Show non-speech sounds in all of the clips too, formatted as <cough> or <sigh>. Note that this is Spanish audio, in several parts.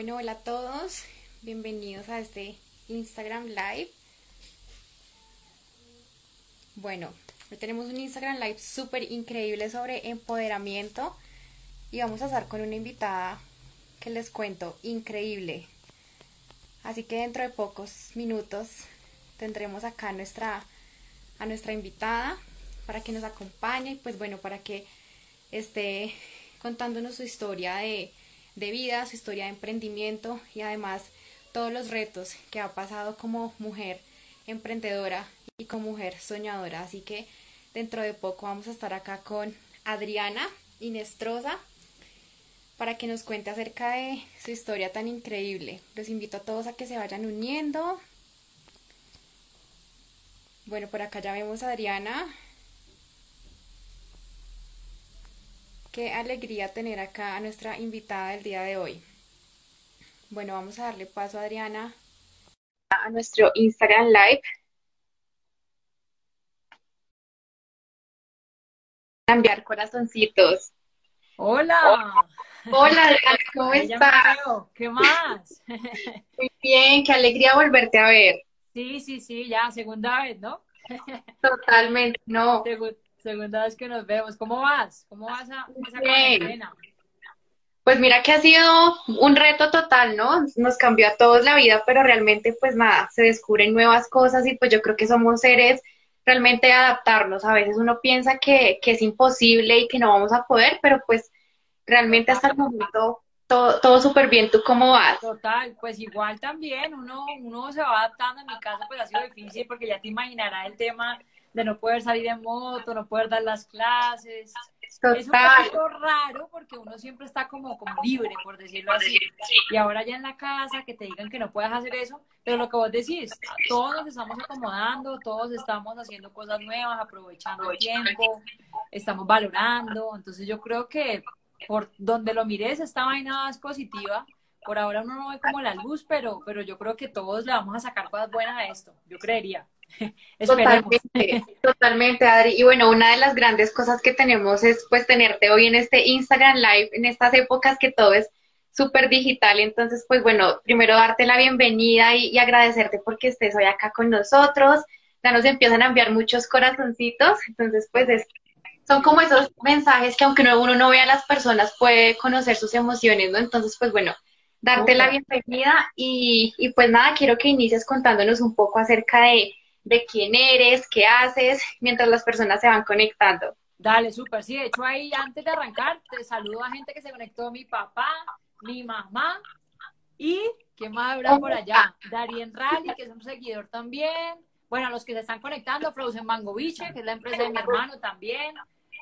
Bueno, hola a todos, bienvenidos a este Instagram Live. Bueno, hoy tenemos un Instagram Live súper increíble sobre empoderamiento y vamos a estar con una invitada que les cuento, increíble. Así que dentro de pocos minutos tendremos acá a nuestra, a nuestra invitada para que nos acompañe y pues bueno, para que esté contándonos su historia de de vida, su historia de emprendimiento y además todos los retos que ha pasado como mujer emprendedora y como mujer soñadora. Así que dentro de poco vamos a estar acá con Adriana Inestrosa para que nos cuente acerca de su historia tan increíble. Los invito a todos a que se vayan uniendo. Bueno, por acá ya vemos a Adriana. Qué alegría tener acá a nuestra invitada del día de hoy. Bueno, vamos a darle paso a Adriana a nuestro Instagram Live. Cambiar corazoncitos. Hola. Hola, Adriana, ¿cómo estás? ¿Qué más? <laughs> Muy bien, qué alegría volverte a ver. Sí, sí, sí, ya, segunda vez, ¿no? <laughs> Totalmente, no. Segunda vez que nos vemos. ¿Cómo vas? ¿Cómo vas a esa cuarentena? Pues mira que ha sido un reto total, ¿no? Nos cambió a todos la vida, pero realmente pues nada, se descubren nuevas cosas y pues yo creo que somos seres realmente adaptarnos. A veces uno piensa que, que es imposible y que no vamos a poder, pero pues realmente hasta el momento todo, todo súper bien. ¿Tú cómo vas? Total, pues igual también, uno, uno se va adaptando. En mi caso pues ha sido difícil porque ya te imaginarás el tema de no poder salir en moto, no poder dar las clases. Es un poco raro porque uno siempre está como, como libre, por decirlo así. Y ahora ya en la casa, que te digan que no puedes hacer eso, pero lo que vos decís, todos nos estamos acomodando, todos estamos haciendo cosas nuevas, aprovechando el tiempo, estamos valorando. Entonces yo creo que por donde lo mires, esta vaina es positiva. Por ahora uno no ve como la luz, pero, pero yo creo que todos le vamos a sacar cosas buenas a esto, yo creería. <laughs> Totalmente, <laughs> totalmente, Adri. Y bueno, una de las grandes cosas que tenemos es pues tenerte hoy en este Instagram Live, en estas épocas que todo es súper digital. Entonces, pues bueno, primero darte la bienvenida y, agradecerte porque estés hoy acá con nosotros. Ya nos empiezan a enviar muchos corazoncitos. Entonces, pues es, son como esos mensajes que aunque uno no vea a las personas, puede conocer sus emociones, ¿no? Entonces, pues bueno, darte la bienvenida y, y pues nada, quiero que inicies contándonos un poco acerca de de quién eres, qué haces, mientras las personas se van conectando. Dale, súper. Sí, de hecho ahí antes de arrancar, te saludo a gente que se conectó, mi papá, mi mamá y ¿quién más habrá por allá? Darien Rally, que es un seguidor también. Bueno, a los que se están conectando, Frozen Mangoviche, que es la empresa de mi hermano también.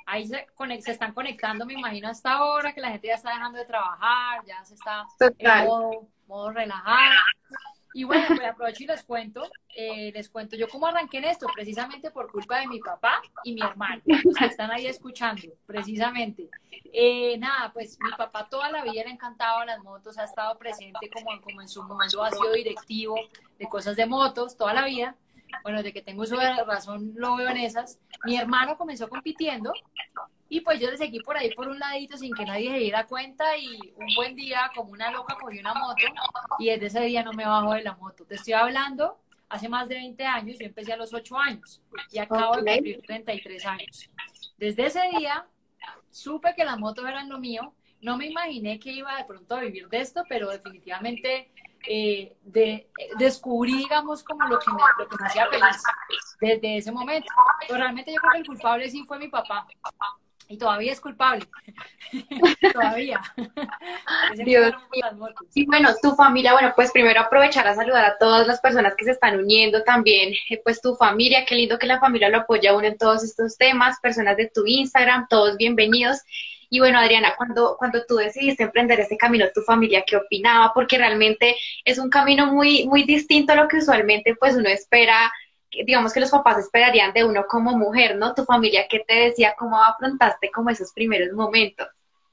Ahí se, se están conectando, me imagino, hasta ahora, que la gente ya está dejando de trabajar, ya se está en modo, modo relajado. Y bueno, pues aprovecho y les cuento, eh, les cuento yo cómo arranqué en esto, precisamente por culpa de mi papá y mi hermano, los que están ahí escuchando, precisamente. Eh, nada, pues mi papá toda la vida le encantaba las motos, ha estado presente como, como en su momento ha sido directivo de cosas de motos toda la vida. Bueno, de que tengo uso de razón lo veo en esas. Mi hermano comenzó compitiendo y pues yo le seguí por ahí por un ladito sin que nadie se diera cuenta y un buen día, como una loca, cogí una moto y desde ese día no me bajo de la moto. Te estoy hablando, hace más de 20 años, yo empecé a los 8 años y acabo de cumplir 33 años. Desde ese día supe que las motos eran lo mío. No me imaginé que iba de pronto a vivir de esto, pero definitivamente eh, de, descubrí, digamos, como lo que, me, lo que me hacía feliz desde ese momento. Pero realmente yo creo que el culpable sí fue mi papá. Y todavía es culpable. <laughs> todavía. <laughs> Dios Y bueno, tu familia, bueno, pues primero aprovechar a saludar a todas las personas que se están uniendo también, eh, pues tu familia, qué lindo que la familia lo apoya a uno en todos estos temas, personas de tu Instagram, todos bienvenidos. Y bueno, Adriana, cuando, cuando tú decidiste emprender este camino, ¿tu familia qué opinaba? Porque realmente es un camino muy, muy distinto a lo que usualmente pues uno espera, digamos que los papás esperarían de uno como mujer, ¿no? ¿Tu familia qué te decía? ¿Cómo afrontaste como esos primeros momentos?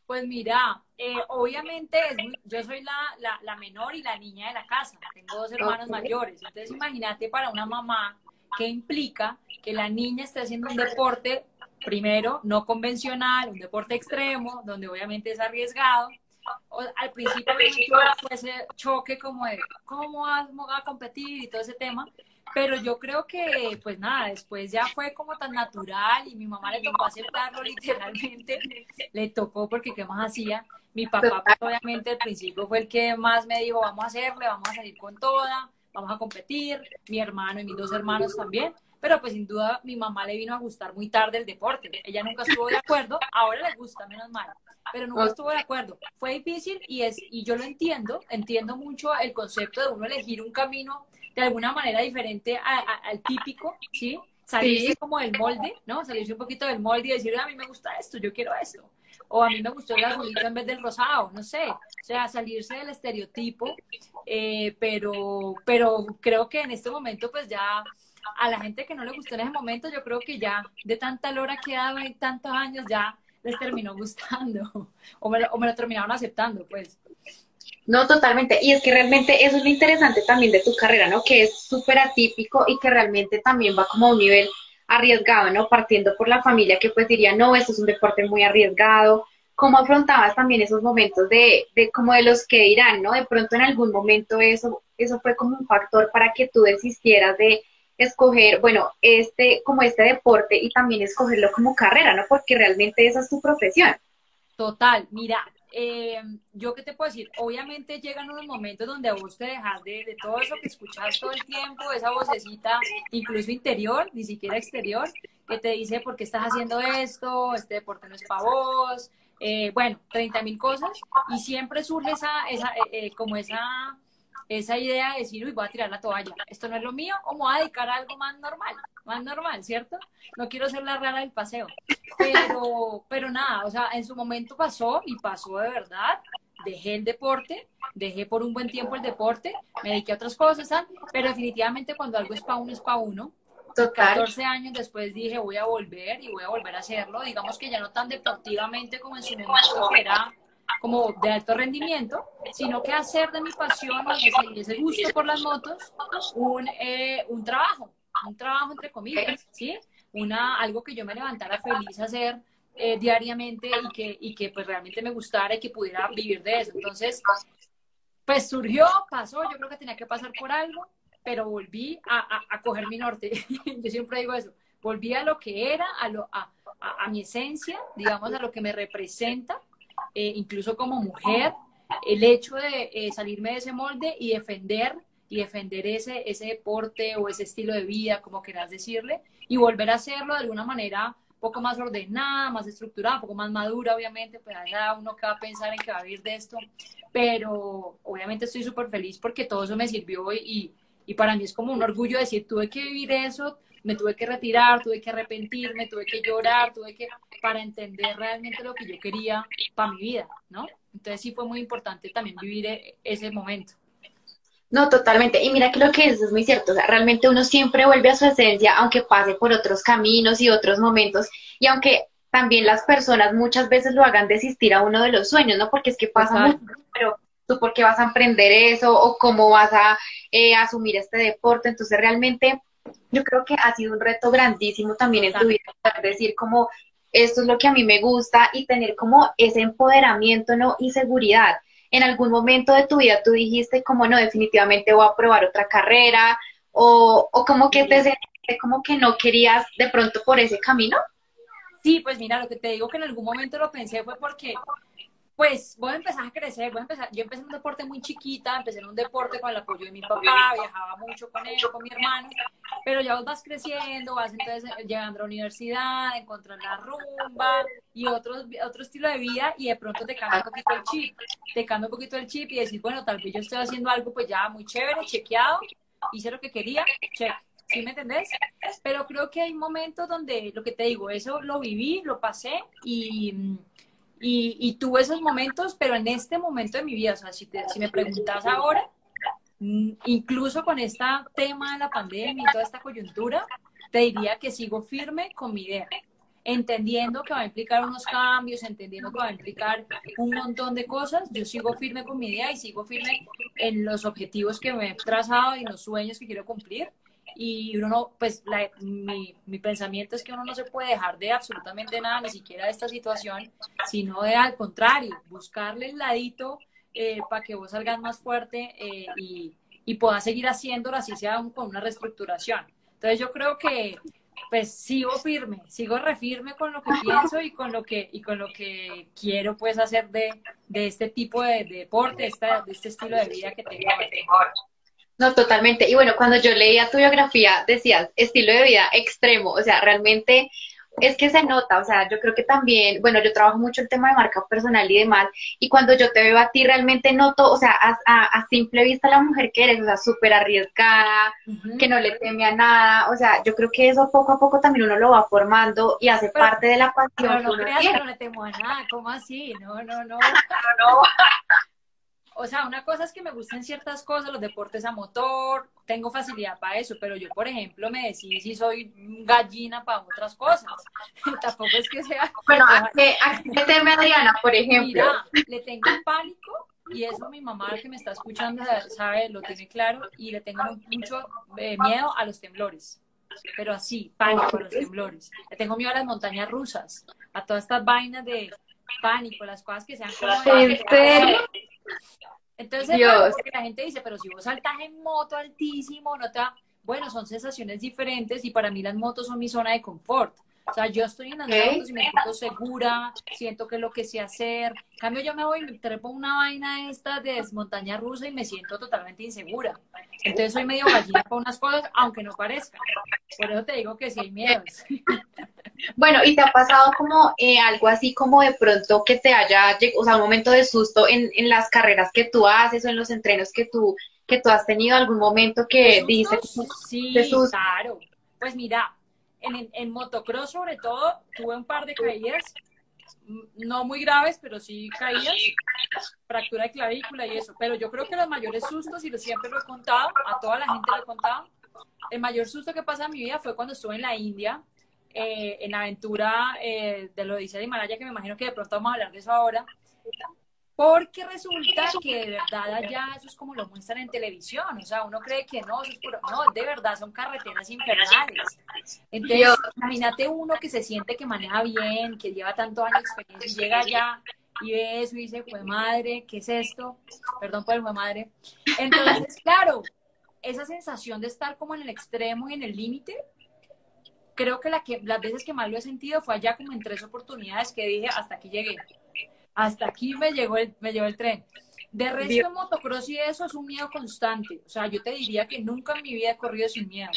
Pues mira, eh, obviamente yo soy la, la, la, menor y la niña de la casa, tengo dos hermanos mayores, entonces imagínate para una mamá qué implica que la niña esté haciendo un deporte, primero, no convencional, un deporte extremo, donde obviamente es arriesgado. al principio fue ese choque como de cómo vas a competir y todo ese tema, pero yo creo que, pues nada, después ya fue como tan natural y mi mamá le tocó aceptarlo <laughs> literalmente, le tocó porque qué más hacía. Mi papá, pues, obviamente, al principio fue el que más me dijo, vamos a hacerle, vamos a salir con toda, vamos a competir, mi hermano y mis dos hermanos también, pero pues sin duda mi mamá le vino a gustar muy tarde el deporte. Ella nunca estuvo de acuerdo, ahora le gusta, menos mal, pero nunca estuvo de acuerdo. Fue difícil y, es, y yo lo entiendo, entiendo mucho el concepto de uno elegir un camino de alguna manera diferente al típico, ¿sí? Salirse como del molde, ¿no? Salirse un poquito del molde y decir, a mí me gusta esto, yo quiero esto. O a mí me gustó el azulito en vez del rosado, no sé. O sea, salirse del estereotipo. Eh, pero, pero creo que en este momento, pues ya a la gente que no le gustó en ese momento, yo creo que ya de tanta lora que ha dado en tantos años, ya les terminó gustando. <laughs> O me, o me lo terminaron aceptando, pues. No, totalmente. Y es que realmente eso es lo interesante también de tu carrera, ¿no? Que es súper atípico y que realmente también va como a un nivel arriesgado, ¿no? Partiendo por la familia que pues diría, no, esto es un deporte muy arriesgado. ¿Cómo afrontabas también esos momentos de, de como de los que dirán, ¿no? De pronto en algún momento eso, eso fue como un factor para que tú desistieras de escoger, bueno, este, como este deporte y también escogerlo como carrera, ¿no? Porque realmente esa es tu profesión. Total, mira, eh, yo qué te puedo decir, obviamente llegan unos momentos donde vos te dejas de, de, todo eso que escuchas todo el tiempo, esa vocecita, incluso interior, ni siquiera exterior, que te dice por qué estás haciendo esto, este deporte no es para vos, eh, bueno, 30 mil cosas, y siempre surge esa, esa eh, como esa esa idea de decir, uy, voy a tirar la toalla, esto no es lo mío, o me voy a dedicar a algo más normal, más normal, ¿cierto? No quiero ser la rara del paseo. Pero, pero nada, o sea, en su momento pasó y pasó de verdad. Dejé el deporte, dejé por un buen tiempo el deporte, me dediqué a otras cosas, pero definitivamente cuando algo es para uno, es para uno. Total. 14 años después dije, voy a volver y voy a volver a hacerlo. Digamos que ya no tan deportivamente como en su momento era como de alto rendimiento, sino que hacer de mi pasión y ese gusto por las motos un, eh, un trabajo, un trabajo entre comillas, ¿sí? Una, algo que yo me levantara feliz a hacer eh, diariamente y que, y que pues realmente me gustara y que pudiera vivir de eso. Entonces, pues surgió, pasó, yo creo que tenía que pasar por algo, pero volví a, a, a coger mi norte. <laughs> yo siempre digo eso, volví a lo que era, a, lo, a, a mi esencia, digamos, a lo que me representa eh, incluso como mujer, el hecho de eh, salirme de ese molde y defender y defender ese, ese deporte o ese estilo de vida, como quieras decirle, y volver a hacerlo de alguna manera un poco más ordenada, más estructurada, un poco más madura, obviamente, pues allá uno que va a pensar en que va a vivir de esto, pero obviamente estoy súper feliz porque todo eso me sirvió y, y para mí es como un orgullo decir, tuve que vivir eso, me tuve que retirar, tuve que arrepentirme, tuve que llorar, tuve que, para entender realmente lo que yo quería para mi vida, ¿no? Entonces sí fue muy importante también vivir e, ese momento. No, totalmente. Y mira que lo que es es muy cierto. O sea, realmente uno siempre vuelve a su esencia, aunque pase por otros caminos y otros momentos. Y aunque también las personas muchas veces lo hagan desistir a uno de los sueños, ¿no? Porque es que pasa mucho, pero tú por qué vas a emprender eso o cómo vas a eh, asumir este deporte. Entonces realmente yo creo que ha sido un reto grandísimo también en tu vida, decir como esto es lo que a mí me gusta y tener como ese empoderamiento, ¿no? Y seguridad. En algún momento de tu vida tú dijiste como no, definitivamente voy a probar otra carrera o, o como que te sentiste como que no querías de pronto por ese camino. Sí, pues mira, lo que te digo que en algún momento lo pensé fue porque pues voy a empezar a crecer, voy a empezar, yo empecé en un deporte muy chiquita, empecé en un deporte con el apoyo de mi papá, viajaba mucho con él, con mi hermano, pero ya vos vas creciendo, vas entonces llegando a la universidad, encontrar la rumba y otro, otro estilo de vida y de pronto te cambia un poquito el chip, te cambia un poquito el chip y decir, bueno, tal vez yo estoy haciendo algo pues ya muy chévere, chequeado, hice lo que quería, check. ¿Sí me entendés? Pero creo que hay momentos donde, lo que te digo, eso lo viví, lo pasé y Y, tuve esos momentos, pero en este momento de mi vida, o sea, si, si me preguntas ahora, mm, incluso con este tema de la pandemia y toda esta coyuntura, te diría que sigo firme con mi idea, entendiendo que va a implicar unos cambios, entendiendo que va a implicar un montón de cosas, yo sigo firme con mi idea y sigo firme en los objetivos que me he trazado y los sueños que quiero cumplir y uno no, pues mi, mi, pensamiento es que uno no se puede dejar de absolutamente nada, ni siquiera de esta situación, sino de al contrario, buscarle el ladito eh, para que vos salgas más fuerte eh, y, y puedas seguir haciéndolo así sea con una reestructuración. Entonces yo creo que pues sigo firme, sigo refirme con lo que pienso y con lo que, y con lo que quiero pues hacer de, de este tipo de, deporte, de este estilo de vida que tengo. No, totalmente. Y bueno, cuando yo leía tu biografía, decías estilo de vida extremo, o sea, realmente es que se nota, o sea, yo creo que también, bueno, yo trabajo mucho el tema de marca personal y demás, y cuando yo te veo a ti realmente noto, o sea, a, simple vista la mujer que eres, o sea, súper arriesgada, que no le teme a nada, o sea, yo creo que eso poco a poco también uno lo va formando y hace parte de la pasión. Pero no creas que no le temo a nada, ¿cómo así? No, no, no. <laughs> no, no o sea, una cosa es que me gusten ciertas cosas, los deportes a motor, tengo facilidad para eso, pero yo, por ejemplo, me decidí si soy gallina para otras cosas. <laughs> Tampoco es que sea... Bueno, <laughs> ¿a qué, meterme Adriana, por ejemplo? Mira, le tengo pánico y eso mi mamá que me está escuchando sabe, lo tiene claro, y le tengo mucho eh, miedo a los temblores. Pero así, pánico a los temblores. Le tengo miedo a las montañas rusas, a todas estas vainas de pánico, las cosas que sean como... ¿En serio? Entonces, la gente dice, pero si vos saltas en moto altísimo, no te Bueno, son sensaciones diferentes y para mí las motos son mi zona de confort. O sea, yo estoy en las motos y me siento segura, siento que es lo que sé hacer. En cambio, yo me voy y me trepo una vaina esta de montaña rusa y me siento totalmente insegura. Entonces, soy medio gallina para unas cosas, aunque no parezca. Por eso te digo que sí hay miedos. <laughs> Bueno, ¿y te ha pasado como eh, algo así como de pronto que te haya, o sea, un momento de susto en, en las carreras que tú haces o en los entrenos que tú, que tú has tenido algún momento que dices... Sí, claro. Pues mira, en, motocross sobre todo tuve un par de caídas, no muy graves, pero sí caídas, fractura de clavícula y eso. Pero yo creo que los mayores sustos, y lo siempre lo he contado, a toda la gente lo he contado, el mayor susto que pasa en mi vida fue cuando estuve en la India, eh, en la aventura eh, de lo dice de Himalaya, que me imagino que de pronto vamos a hablar de eso ahora, porque resulta que de verdad allá eso es como lo muestran en televisión, o sea, uno cree que no, eso es puro, no, de verdad son carreteras infernales. Entonces, imagínate uno que se siente que maneja bien, que lleva tanto años de experiencia y llega allá y ve eso y dice, pues madre, ¿qué es esto? Perdón por el fue madre. Entonces, <laughs> claro, esa sensación de estar como en el extremo y en el límite, creo que, la que las veces que más lo he sentido fue allá como en tres oportunidades que dije, hasta aquí llegué. Hasta aquí me llegó el, me llegó el tren. De resto, motocross y eso es un miedo constante. O sea, yo te diría que nunca en mi vida he corrido sin miedo.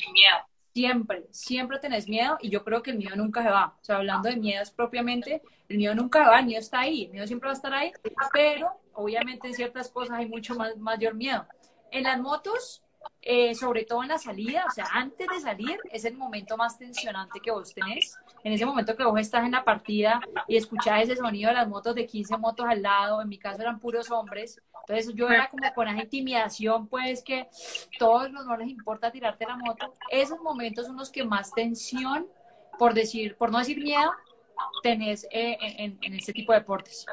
Siempre, siempre tenés miedo y yo creo que el miedo nunca se va. O sea, hablando de miedos propiamente, el miedo nunca va, el miedo está ahí, el miedo siempre va a estar ahí, pero obviamente en ciertas cosas hay mucho más, mayor miedo. En las motos, eh, sobre todo en la salida, o sea, antes de salir es el momento más tensionante que vos tenés. En ese momento que vos estás en la partida y escuchás ese sonido de las motos de 15 motos al lado, en mi caso eran puros hombres, entonces yo era como con esa intimidación, pues que todos no les importa tirarte la moto. Esos momentos son los que más tensión, por decir, por no decir miedo, tenés eh, en, en este tipo de deportes.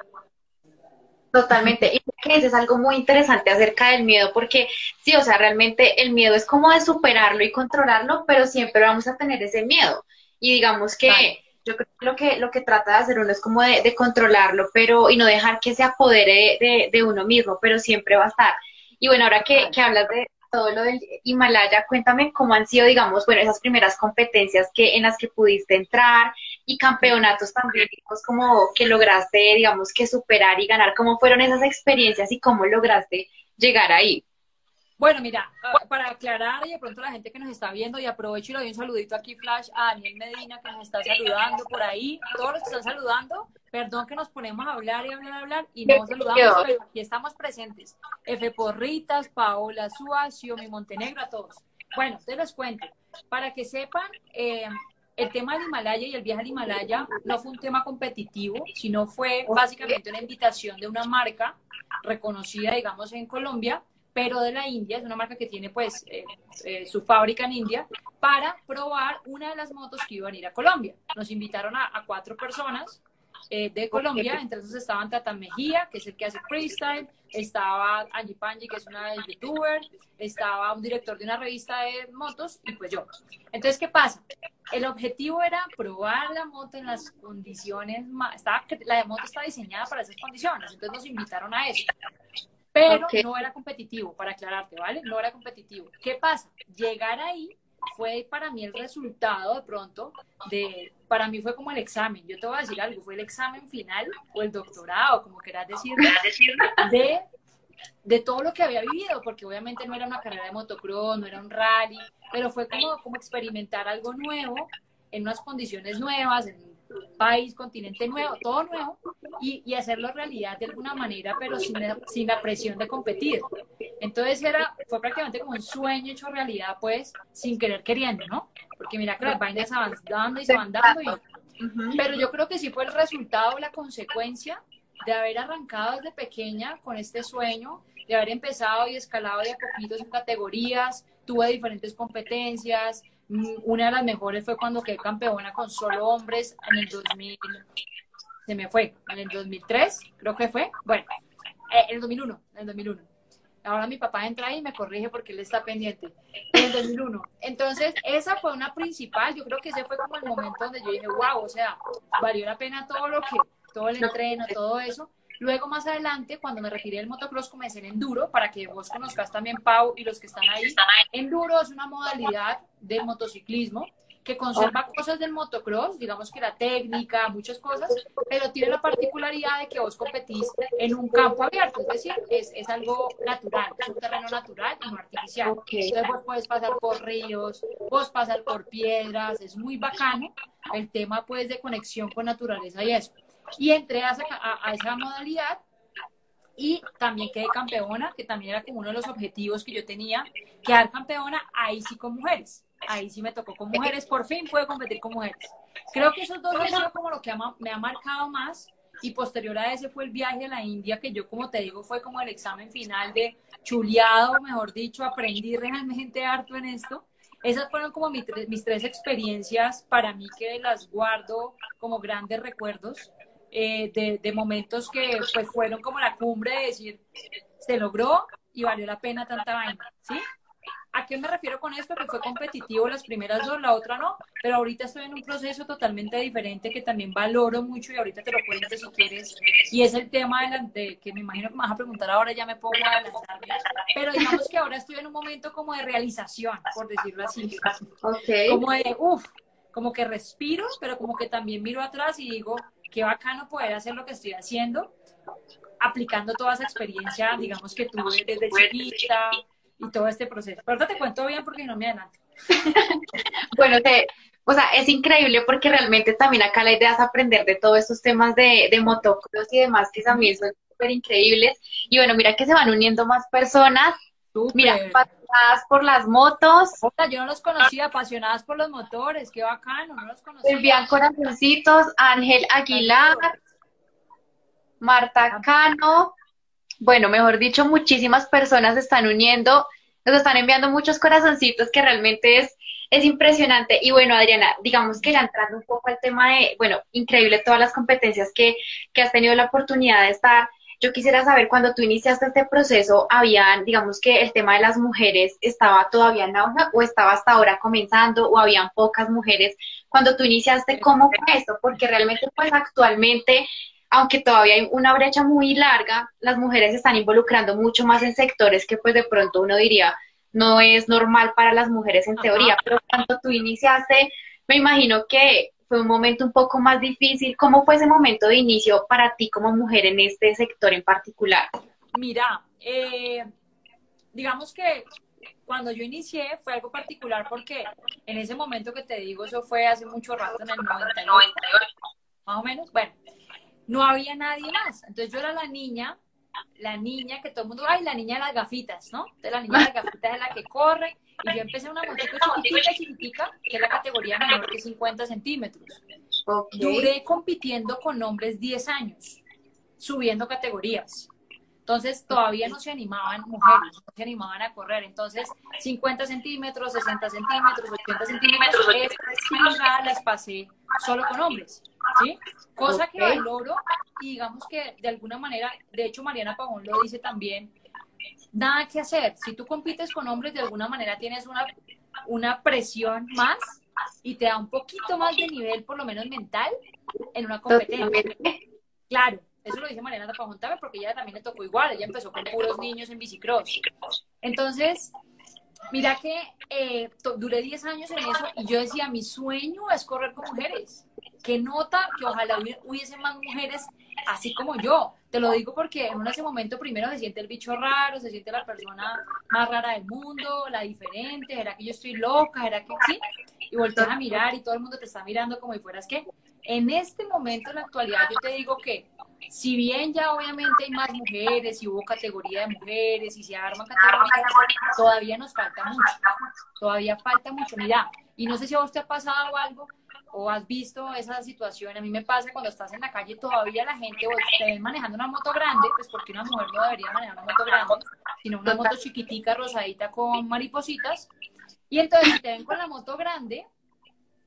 Totalmente. Y que es algo muy interesante acerca del miedo, porque sí, o sea, realmente el miedo es como de superarlo y controlarlo, pero siempre vamos a tener ese miedo. Y digamos que yo creo que lo que lo que trata de hacer uno es como de, controlarlo, pero y no dejar que se apodere de, de, uno mismo, pero siempre va a estar. Y bueno, ahora que, que hablas de, todo lo del Himalaya, cuéntame cómo han sido, digamos, bueno, esas primeras competencias que en las que pudiste entrar y campeonatos también, digamos, como que lograste, digamos, que superar y ganar, cómo fueron esas experiencias y cómo lograste llegar ahí. Bueno, mira, ah, para aclarar y de pronto la gente que nos está viendo, y aprovecho y le doy un saludito aquí, Flash, a Daniel Medina, que nos está saludando por ahí, todos los que están saludando, perdón que nos ponemos a hablar y hablar, y hablar, y no saludamos, pero aquí estamos presentes. F. Porritas, Paola Suacio, mi Montenegro, a todos. Bueno, te les cuento, para que sepan, eh, el tema del Himalaya y el viaje al Himalaya no fue un tema competitivo, sino fue básicamente una invitación de una marca reconocida, digamos, en Colombia, pero de la India, es una marca que tiene pues eh, eh, su fábrica en India, para probar una de las motos que iban a ir a Colombia. Nos invitaron a, a cuatro personas eh, de Colombia, entre esos estaban Tata Mejía, que es el que hace freestyle, estaba Angie Panji, que es una youtuber, estaba un director de una revista de motos y pues yo. Entonces, ¿qué pasa? El objetivo era probar la moto en las condiciones más, estaba, la moto está diseñada para esas condiciones, entonces nos invitaron a eso. Pero no era competitivo, para aclararte, ¿vale? No era competitivo. ¿Qué pasa? Llegar ahí fue para mí el resultado de pronto de, para mí fue como el examen, yo te voy a decir algo, fue el examen final o el doctorado, como quieras decir, de, de todo lo que había vivido, porque obviamente no era una carrera de motocross, no era un rally, pero fue como, como experimentar algo nuevo en unas condiciones nuevas, en país, continente nuevo, todo nuevo, y, y, hacerlo realidad de alguna manera, pero sin la, sin la presión de competir. Entonces era, fue prácticamente como un sueño hecho realidad, pues, sin querer queriendo, ¿no? Porque mira que las vainas van dando y se van dando, y, pero yo creo que sí fue el resultado, la consecuencia de haber arrancado desde pequeña con este sueño, de haber empezado y escalado de a poquitos en categorías, tuve diferentes competencias, una de las mejores fue cuando quedé campeona con solo hombres en el 2000, se me fue, en el 2003, creo que fue, bueno, eh, en el 2001, en el 2001. Ahora mi papá entra y me corrige porque él está pendiente. En el 2001. Entonces, esa fue una principal. Yo creo que ese fue como el momento donde yo dije, wow, o sea, valió la pena todo lo que, todo el entreno, todo eso. Luego, más adelante, cuando me retiré del motocross, comencé en enduro, para que vos conozcas también, Pau, y los que están ahí. Enduro es una modalidad del motociclismo que conserva cosas del motocross, digamos que la técnica, muchas cosas, pero tiene la particularidad de que vos competís en un campo abierto, es decir, es, es algo natural, es un terreno natural y no artificial. Entonces vos puedes pasar por ríos, vos pasar por piedras, es muy bacano el tema pues de conexión con naturaleza y eso y entré a esa, a, esa modalidad y también quedé campeona, que también era como uno de los objetivos que yo tenía, quedar campeona ahí sí con mujeres. Ahí sí me tocó con mujeres, por fin pude competir con mujeres. Creo que esos dos han como lo que me ha marcado más y posterior a ese fue el viaje a la India, que yo como te digo fue como el examen final de chuleado, mejor dicho, aprendí realmente harto en esto. Esas fueron como mis, mis tres experiencias para mí que las guardo como grandes recuerdos. Eh, de, momentos que pues fueron como la cumbre de decir, se logró y valió la pena tanta vaina, ¿sí? ¿A qué me refiero con esto? Que fue competitivo las primeras dos, la otra no, pero ahorita estoy en un proceso totalmente diferente que también valoro mucho y ahorita te lo cuento si quieres. Y es el tema de, que me imagino que me vas a preguntar ahora, ya me pongo a adelantarme. Pero digamos que ahora estoy en un momento como de realización, por decirlo así. Okay. Como de, uff, como que respiro, pero como que también miro atrás y digo, qué bacano poder hacer lo que estoy haciendo, aplicando toda esa experiencia, digamos que tuve desde chiquita y todo este proceso. Pero ahorita te cuento bien porque no me adelanto. <laughs> bueno, te, o sea, es increíble porque realmente también acá la idea es aprender de todos estos temas de, de motocross y demás que también son súper increíbles. Y bueno, mira que se van uniendo más personas. Mira, apasionadas por las motos. yo no los conocía, apasionadas por los motores, qué bacano, no los conocía. Envían corazoncitos, Ángel Aguilar, Marta Cano. Bueno, mejor dicho, muchísimas personas se están uniendo, nos están enviando muchos corazoncitos que realmente es, es impresionante. Y bueno, Adriana, digamos que ya entrando un poco al tema de, bueno, increíble todas las competencias que, que has tenido la oportunidad de estar yo quisiera saber, cuando tú iniciaste este proceso, habían, digamos que el tema de las mujeres estaba todavía en auge o estaba hasta ahora comenzando o habían pocas mujeres. Cuando tú iniciaste, ¿cómo fue esto? Porque realmente, pues actualmente, aunque todavía hay una brecha muy larga, las mujeres se están involucrando mucho más en sectores que pues de pronto uno diría no es normal para las mujeres en teoría, pero cuando tú iniciaste, me imagino que fue un momento un poco más difícil. ¿Cómo fue ese momento de inicio para ti como mujer en este sector en particular? Mira, eh, digamos que cuando yo inicié fue algo particular porque en ese momento que te digo, eso fue hace mucho rato, en el 98, más o menos, bueno, no había nadie más. Entonces yo era la niña la niña que todo el mundo, ay, la niña de las gafitas, ¿no? Entonces la niña de las gafitas es la que corre, y yo empecé una motico chiquitica, chiquitica, que es la categoría menor que 50 centímetros. Ok. Duré compitiendo con hombres 10 años, subiendo categorías. Entonces todavía no se animaban mujeres, no se animaban a correr. Entonces 50 centímetros, 60 centímetros, 80 centímetros, esta las pasé solo con hombres, ¿sí? Cosa que Ok. valoro y digamos que de alguna manera, de hecho Mariana Pagón lo dice también, nada que hacer. Si tú compites con hombres, de alguna manera tienes una, una presión más y te da un poquito más de nivel, por lo menos mental, en una competencia. Claro, eso lo dice Mariana Tapajón también, porque ella también le tocó igual, ella empezó con puros niños en bicicross. Entonces, mira que eh, duré 10 años en eso y yo decía, mi sueño es correr con mujeres. Que nota que ojalá hubi- hubiese más mujeres así como yo. Te lo digo porque en ese momento primero se siente el bicho raro, se siente la persona más rara del mundo, la diferente, ¿será que yo estoy loca? ¿Será que sí? Y volteas a mirar y todo el mundo te está mirando como si fueras que. En este momento, en la actualidad, yo te digo que si bien ya obviamente hay más mujeres y hubo categoría de mujeres y se arman categorías, todavía nos falta mucho. Todavía falta mucho. Mira, y no sé si a vos te ha pasado algo o has visto esa situación. A mí me pasa cuando estás en la calle, todavía la gente o te ven manejando una moto grande, pues porque una mujer no debería manejar una moto grande, sino una moto chiquitica, rosadita con maripositas. Y entonces, si te ven con la moto grande,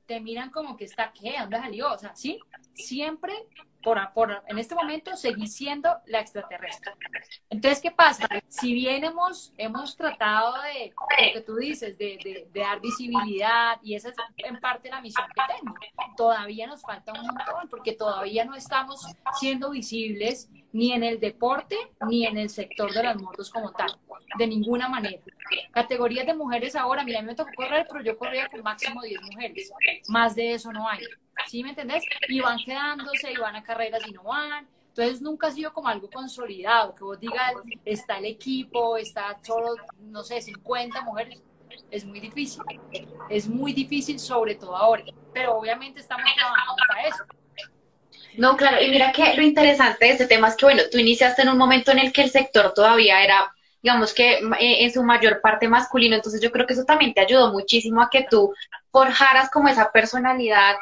te miran como que está, ¿qué? ¿A ¿Dónde salió? O sea, sí, siempre, por, por, en este momento, seguís siendo la extraterrestre. Entonces, ¿qué pasa? Si bien hemos, hemos tratado de, lo que tú dices, de, de dar visibilidad, y esa es en parte la misión que tengo, todavía nos falta un montón, porque todavía no estamos siendo visibles ni en el deporte, ni en el sector de las motos como tal, de ninguna manera. Categorías de mujeres ahora, mira, me tocó correr, pero yo corría con máximo 10 mujeres. Más de eso no hay. ¿Sí me entendés? Y van quedándose y van a carreras y no van. Entonces nunca ha sido como algo consolidado, que vos digas, está el equipo, está solo, no sé, 50 mujeres. Es muy difícil. Es muy difícil, sobre todo ahora. Pero obviamente estamos trabajando para eso. No, claro, y mira que lo interesante de este tema es que, bueno, tú iniciaste en un momento en el que el sector todavía era, digamos que eh, en su mayor parte masculino, entonces yo creo que eso también te ayudó muchísimo a que tú forjaras como esa personalidad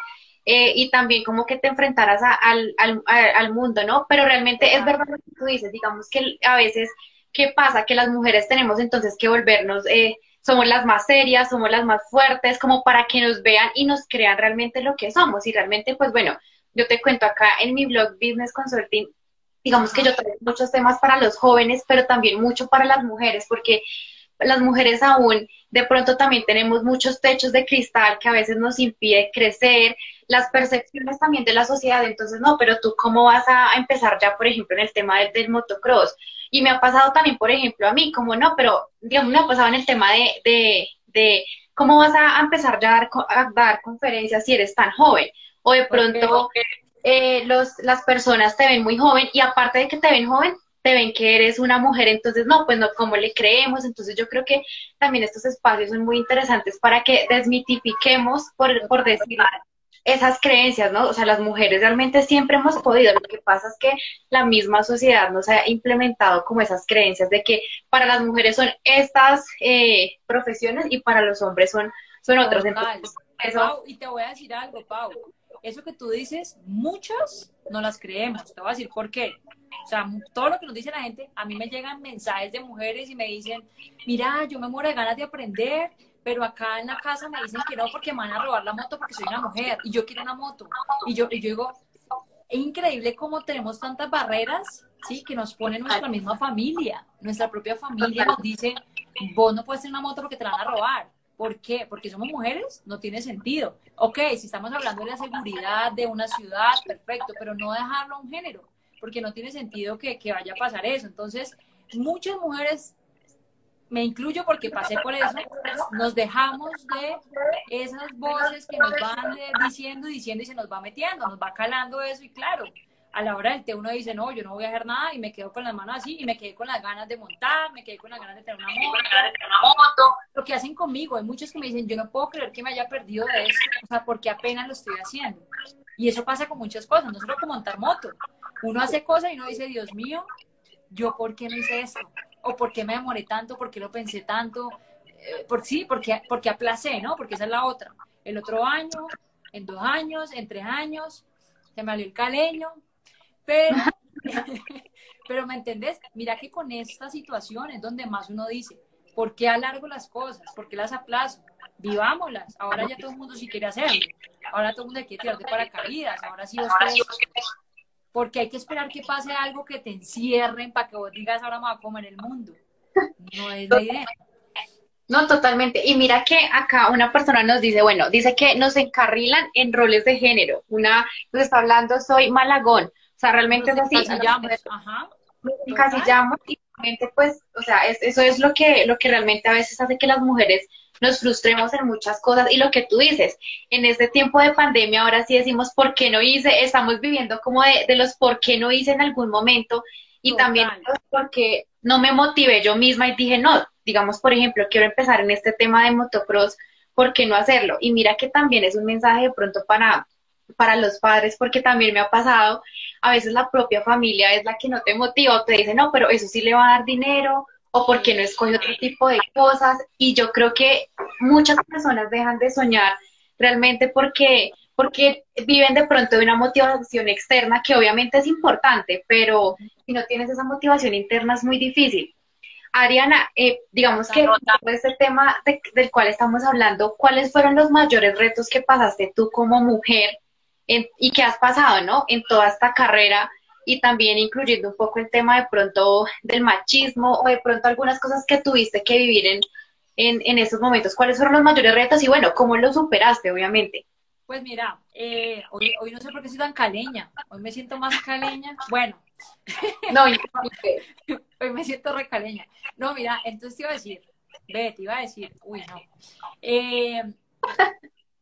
eh, y también como que te enfrentaras a, al, al, al, mundo, ¿no? Pero realmente es verdad lo que tú dices, digamos que a veces, ¿qué pasa? Que las mujeres tenemos entonces que volvernos... Eh, somos las más serias, somos las más fuertes, como para que nos vean y nos crean realmente lo que somos. Y realmente, pues bueno, yo te cuento acá en mi blog Business Consulting, digamos que yo traigo muchos temas para los jóvenes, pero también mucho para las mujeres, porque las mujeres aún de pronto también tenemos muchos techos de cristal que a veces nos impide crecer, las percepciones también de la sociedad, entonces no, pero tú cómo vas a empezar ya, por ejemplo, en el tema del, del motocross. Y me ha pasado también, por ejemplo, a mí, como no, pero digamos, me ha pasado en el tema de, de, de cómo vas a empezar ya a dar, a dar conferencias si eres tan joven o de pronto eh, los, las personas te ven muy joven y aparte de que te ven joven, te ven que eres una mujer, entonces no, pues no, ¿cómo le creemos? Entonces yo creo que también estos espacios son muy interesantes para que desmitifiquemos, por, por decir, esas creencias, ¿no? O sea, las mujeres realmente siempre hemos podido, lo que pasa es que la misma sociedad nos ha implementado como esas creencias de que para las mujeres son estas eh, profesiones y para los hombres son, son otras. Entonces, eso... Pau, y te voy a decir algo, Pau. Eso que tú dices, muchas no las creemos. Te voy a decir por qué. O sea, todo lo que nos dice la gente, a mí me llegan mensajes de mujeres y me dicen, mira, yo me muero de ganas de aprender, pero acá en la casa me dicen que no porque me van a robar la moto porque soy una mujer y yo quiero una moto. Y yo, y yo digo, es increíble cómo tenemos tantas barreras, ¿sí? Que nos pone nuestra misma familia, nuestra propia familia nos dice, vos no puedes tener una moto porque te la van a robar. ¿Por qué? Porque somos mujeres, no tiene sentido. Ok, si estamos hablando de la seguridad de una ciudad, perfecto, pero no dejarlo a un género, porque no tiene sentido que, que vaya a pasar eso. Entonces, muchas mujeres me incluyo porque pasé por eso, nos dejamos de esas voces que nos van diciendo y diciendo y se nos va metiendo, nos va calando eso y claro, a la hora del té uno dice, no, yo no voy a hacer nada y me quedo con las manos así y me quedé con las ganas de montar, me quedé con las ganas de tener una moto. Lo que hacen conmigo, hay muchos que me dicen, yo no puedo creer que me haya perdido de eso, o sea, porque apenas lo estoy haciendo. Y eso pasa con muchas cosas, no solo con montar moto. Uno hace cosas y uno dice, Dios mío, yo por qué no hice esto, o por qué me demoré tanto, por qué lo pensé tanto, eh, por sí, porque, porque aplacé, ¿no? Porque esa es la otra. El otro año, en dos años, en tres años, se me salió el caleño, pero, <laughs> pero ¿me entendés? Mira que con esta situación es donde más uno dice, ¿por qué alargo las cosas? ¿Por qué las aplazo? Vivámoslas. Ahora ya todo el mundo sí quiere hacerlo. Ahora todo el mundo quiere tirar de paracaídas. Ahora sí vos porque hay que esperar que pase algo que te encierren para que vos digas ahora me voy a comer el mundo. No es la idea. No, totalmente. Y mira que acá una persona nos dice, bueno, dice que nos encarrilan en roles de género. Una nos está hablando, soy Malagón. O sea, realmente es así. Ajá. Encasillamos y realmente, pues, o sea, eso es lo que, lo que realmente a veces hace que las mujeres nos frustremos en muchas cosas y lo que tú dices, en este tiempo de pandemia ahora sí decimos por qué no hice, estamos viviendo como de, los por qué no hice en algún momento y también porque no me motivé yo misma y dije, no, digamos, por ejemplo, quiero empezar en este tema de motocross, ¿por qué no hacerlo? Y mira que también es un mensaje de pronto para, para los padres, porque también me ha pasado, a veces la propia familia es la que no te motiva, o te dice, no, pero eso sí le va a dar dinero, o porque no escoge otro tipo de cosas. Y yo creo que muchas personas dejan de soñar realmente porque, porque viven de pronto de una motivación externa que obviamente es importante, pero si no tienes esa motivación interna es muy difícil. Ariana, eh, digamos que este tema del cual estamos hablando, ¿cuáles fueron los mayores retos que pasaste tú como mujer y que has pasado, ¿no? En toda esta carrera y también incluyendo un poco el tema de pronto del machismo o de pronto algunas cosas que tuviste que vivir en, en, esos momentos. ¿Cuáles fueron los mayores retos y bueno, cómo lo superaste, obviamente? Pues mira, eh, hoy, hoy no sé por qué soy tan caleña, hoy me siento más caleña. Bueno, no, <laughs> hoy me siento recaleña. No, mira, entonces te iba a decir, ve, te iba a decir, uy, no. Eh,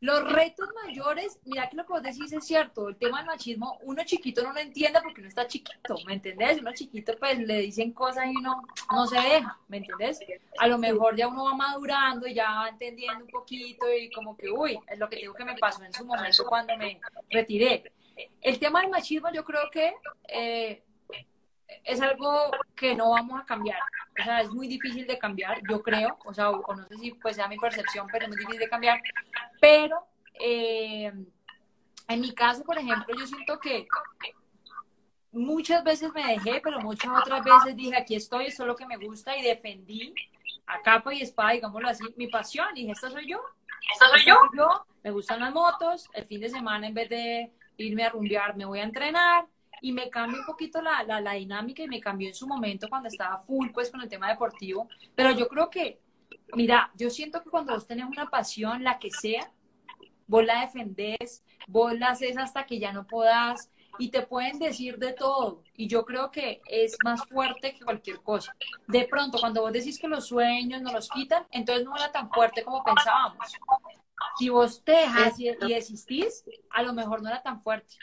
los retos mayores, mira que lo que vos decís es cierto, el tema del machismo, uno chiquito no lo entiende porque uno está chiquito, ¿me entendés? Uno chiquito pues le dicen cosas y uno no se deja, ¿me entendés? A lo mejor ya uno va madurando y ya va entendiendo un poquito y como que, uy, es lo que digo que me pasó en su momento cuando me retiré. El tema del machismo yo creo que eh, es algo que no vamos a cambiar. O sea, es muy difícil de cambiar, yo creo. O sea, o no sé si pues sea mi percepción, pero es muy difícil de cambiar. Pero eh, en mi caso, por ejemplo, yo siento que muchas veces me dejé, pero muchas otras veces dije, aquí estoy, esto es lo que me gusta y defendí a capa y espada, digámoslo así, mi pasión. Y dije, esta soy yo. Esta soy yo. yo. Me gustan las motos. El fin de semana, en vez de irme a rumbear, me voy a entrenar y me cambia un poquito la, la, dinámica y me cambió en su momento cuando estaba full pues con el tema deportivo, pero yo creo que, mira, yo siento que cuando vos tenés una pasión, la que sea, vos la defendés, vos la haces hasta que ya no podás y te pueden decir de todo y yo creo que es más fuerte que cualquier cosa. De pronto, cuando vos decís que los sueños no los quitan, entonces no era tan fuerte como pensábamos. Si vos te dejas y desistís, a lo mejor no era tan fuerte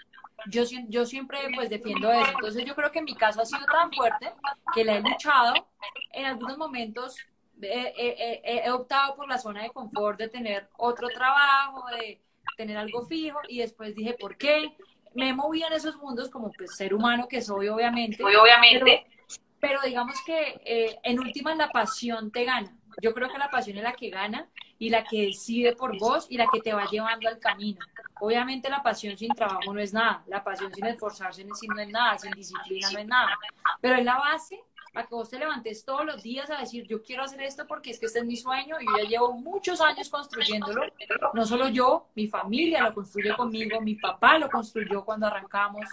yo, yo siempre pues defiendo eso. Entonces yo creo que mi caso ha sido tan fuerte que la he luchado. En algunos momentos he optado por la zona de confort de tener otro trabajo, de tener algo fijo y después dije, ¿por qué? Me moví en esos mundos como pues, ser humano que soy obviamente. obviamente. Pero, digamos que eh, en última la pasión te gana. Yo creo que la pasión es la que gana y la que decide por vos y la que te va llevando al camino. Obviamente la pasión sin trabajo no es nada, la pasión sin esforzarse no es nada, sin disciplina no es nada, pero es la base para que vos te levantes todos los días a decir, yo quiero hacer esto porque es que este es mi sueño y yo ya llevo muchos años construyéndolo. No solo yo, mi familia lo construyó conmigo, mi papá lo construyó cuando arrancamos,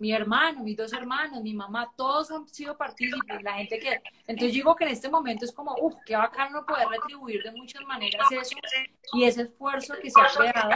mi hermano, mis dos hermanos, mi mamá, todos han sido partícipes, la gente que... Entonces digo que en este momento es como, uff, qué bacano poder retribuir de muchas maneras eso y ese esfuerzo que se ha creado.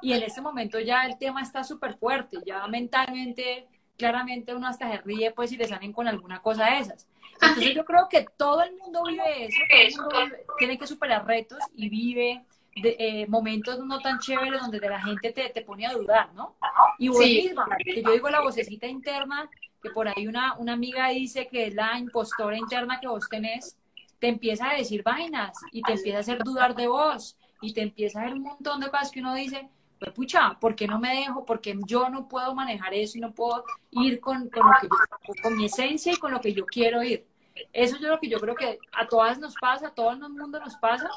Y en este momento ya el tema está súper fuerte, ya mentalmente, claramente uno hasta se ríe pues si le salen con alguna cosa de esas. Entonces yo creo que todo el mundo vive eso, todo el mundo tiene que superar retos y vive de, eh, momentos no tan chéveres donde de la gente te, te pone a dudar, ¿no? Y vos misma, que yo digo la vocecita interna, que por ahí una, una amiga dice que es la impostora interna que vos tenés, te empieza a decir vainas y te empieza a hacer dudar de vos y te empieza a hacer un montón de cosas que uno dice, pues pucha, ¿por qué no me dejo? Porque yo no puedo manejar eso y no puedo ir con, con, lo que con mi esencia y con lo que yo quiero ir. Eso es lo que yo creo que a todas nos pasa, a todo el mundo nos pasa,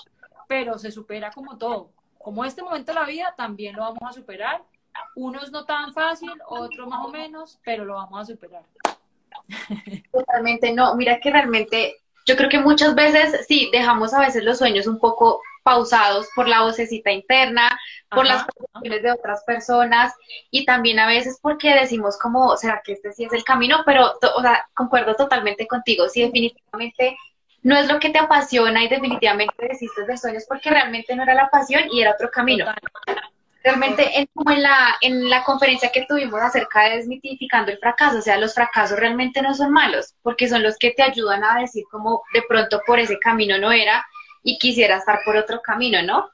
pero se supera como todo. Como este momento de la vida, también lo vamos a superar. Unos no tan fácil, otros más o menos, pero lo vamos a superar. Totalmente, no, mira que realmente yo creo que muchas veces sí dejamos a veces los sueños un poco pausados por la vocecita interna, por las presiones de otras personas y también a veces porque decimos como, ¿será que este sí es el camino? Pero, o sea, concuerdo totalmente contigo, sí, definitivamente no es lo que te apasiona y definitivamente desistes de sueños porque realmente no era la pasión y era otro camino. Realmente, en, como en la, en la conferencia que tuvimos acerca de desmitificando el fracaso, o sea, los fracasos realmente no son malos, porque son los que te ayudan a decir como de pronto por ese camino no era y quisiera estar por otro camino, ¿no?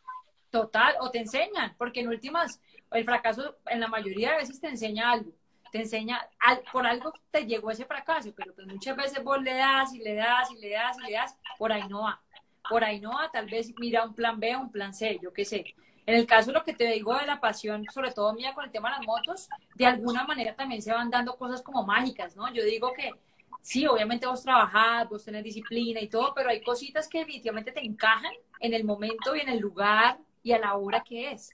Total, o te enseñan, porque en últimas, el fracaso en la mayoría de veces te enseña algo, te enseña, por algo te llegó ese fracaso, pero pues muchas veces vos le das y le das y le das y le das, por ahí no va, por ahí no va, tal vez mira un plan B, un plan C, yo qué sé. En el caso de lo que te digo de la pasión, sobre todo mía con el tema de las motos, de alguna manera también se van dando cosas como mágicas, ¿no? Yo digo que sí, obviamente vos trabajás, vos tenés disciplina y todo, pero hay cositas que definitivamente te encajan en el momento y en el lugar y a la hora que es.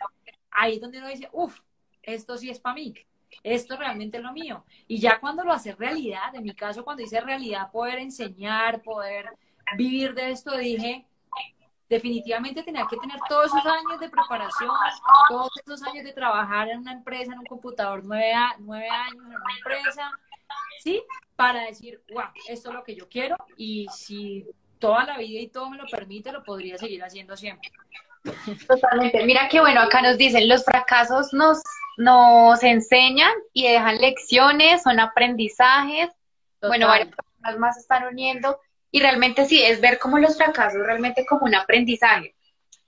Ahí es donde uno dice, uff, esto sí es para mí, esto realmente es lo mío. Y ya cuando lo hace realidad, en mi caso cuando hice realidad, poder enseñar, poder vivir de esto, dije, definitivamente tenía que tener todos esos años de preparación, todos esos años de trabajar en una empresa, en un computador, nueve, nueve años en una empresa, ¿sí? Para decir, wow, esto es lo que yo quiero y si toda la vida y todo me lo permite, lo podría seguir haciendo siempre. Totalmente. Mira que bueno, acá nos dicen, los fracasos nos, nos enseñan y dejan lecciones, son aprendizajes. Bueno, varias personas más están uniendo y realmente sí, es ver como los fracasos realmente como un aprendizaje.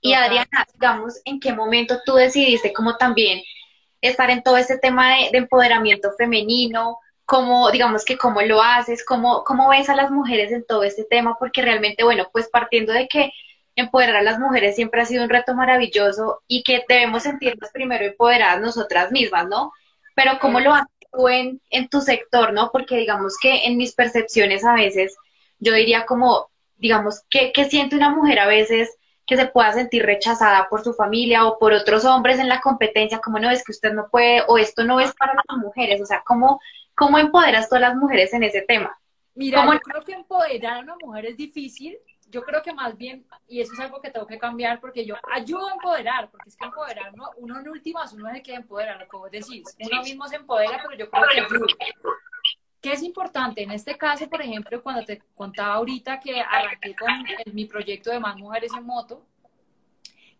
Y Adriana, digamos, ¿en qué momento tú decidiste como también estar en todo este tema de, de empoderamiento femenino? cómo, digamos que cómo lo haces, cómo, cómo ves a las mujeres en todo este tema, porque realmente, bueno, pues partiendo de que empoderar a las mujeres siempre ha sido un reto maravilloso y que debemos sentirnos primero empoderadas nosotras mismas, ¿no? Pero cómo lo haces tú en, en tu sector, ¿no? Porque digamos que en mis percepciones a veces, yo diría como, digamos, ¿qué, qué siente una mujer a veces que se pueda sentir rechazada por su familia o por otros hombres en la competencia, como no es que usted no puede o esto no es para las mujeres, o sea, ¿cómo, ¿Cómo empoderas tú a las mujeres en ese tema? Mira, yo creo que empoderar a una mujer es difícil. Yo creo que más bien, y eso es algo que tengo que cambiar, porque yo ayudo a empoderar, porque es que empoderar, uno, uno en últimas, uno es el que empodera, lo que vos decís. Uno mismo se empodera, pero yo creo que ayuda. ¿Qué es importante? En este caso, por ejemplo, cuando te contaba ahorita que arranqué con mi proyecto de Más Mujeres en Moto,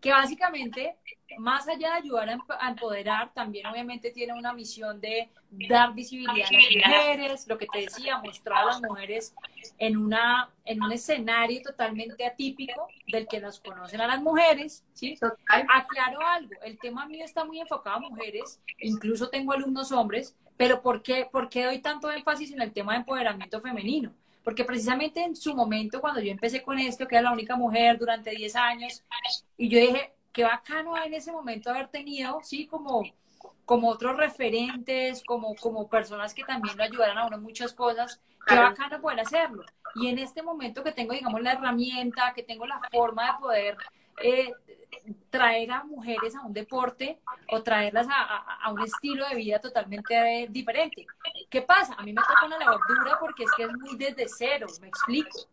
que básicamente, más allá de ayudar a empoderar, también obviamente tiene una misión de dar visibilidad a las mujeres, lo que te decía, mostrar a las mujeres en, una, en un escenario totalmente atípico del que las conocen a las mujeres, ¿sí? Aclaro algo, el tema mío está muy enfocado a mujeres, incluso tengo alumnos hombres, pero ¿por qué, ¿por qué doy tanto énfasis en el tema de empoderamiento femenino? Porque precisamente en su momento, cuando yo empecé con esto, que era la única mujer durante 10 años, y yo dije, qué bacano en ese momento haber tenido, sí, como, como otros referentes, como, como personas que también lo ayudaran a uno en muchas cosas, qué bacano poder hacerlo. Y en este momento que tengo, digamos, la herramienta, que tengo la forma de poder eh, traer a mujeres a un deporte o traerlas a, un estilo de vida totalmente diferente. ¿Qué pasa? A mí me toca una labor dura porque es que es muy desde cero, me explico.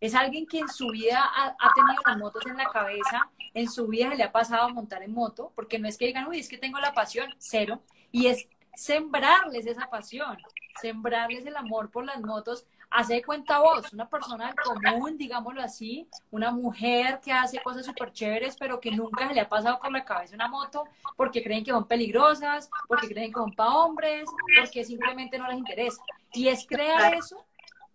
Es alguien que en su vida ha, tenido las motos en la cabeza, en su vida se le ha pasado a montar en moto, porque no es que digan, uy, es que tengo la pasión, cero, y es sembrarles esa pasión, sembrarles el amor por las motos hace cuenta vos, una persona común, digámoslo así, una mujer que hace cosas súper chéveres, pero que nunca se le ha pasado por la cabeza una moto porque creen que son peligrosas, porque creen que son para hombres, porque simplemente no les interesa. Y es crear eso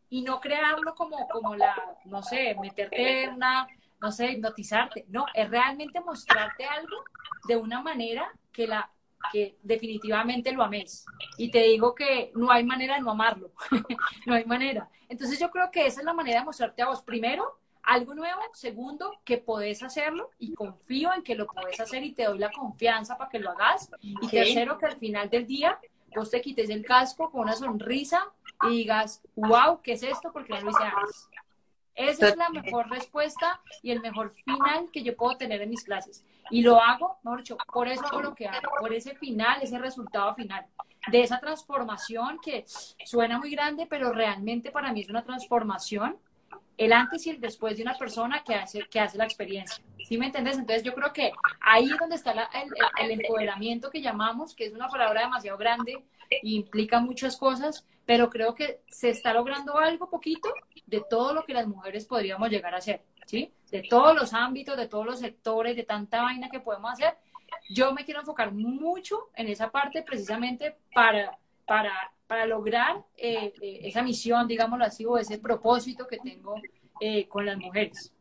y no crearlo como, como la, no sé, meterte en una, no sé, hipnotizarte. No, es realmente mostrarte algo de una manera que la que definitivamente lo ames. Y te digo que no hay manera de no amarlo, <laughs> no hay manera. Entonces yo creo que esa es la manera de mostrarte a vos. Primero, algo nuevo. Segundo, que podés hacerlo y confío en que lo podés hacer y te doy la confianza para que lo hagas. Y tercero, que al final del día vos te quites el casco con una sonrisa y digas, wow, ¿qué es esto? Porque no lo hice antes. Esa es la mejor respuesta y el mejor final que yo puedo tener en mis clases. Y lo hago, mejor dicho, por eso hago lo que hago, por ese final, ese resultado final, de esa transformación que suena muy grande, pero realmente para mí es una transformación, el antes y el después de una persona que hace, que hace la experiencia. ¿Sí me entiendes? Entonces yo creo que ahí es donde está el, el, empoderamiento que llamamos, que es una palabra demasiado grande e implica muchas cosas, pero creo que se está logrando algo poquito de todo lo que las mujeres podríamos llegar a hacer, ¿sí? De todos los ámbitos, de todos los sectores, de tanta vaina que podemos hacer. Yo me quiero enfocar mucho en esa parte precisamente para, para, para lograr eh, eh, esa misión, digámoslo así, o ese propósito que tengo eh, con las mujeres.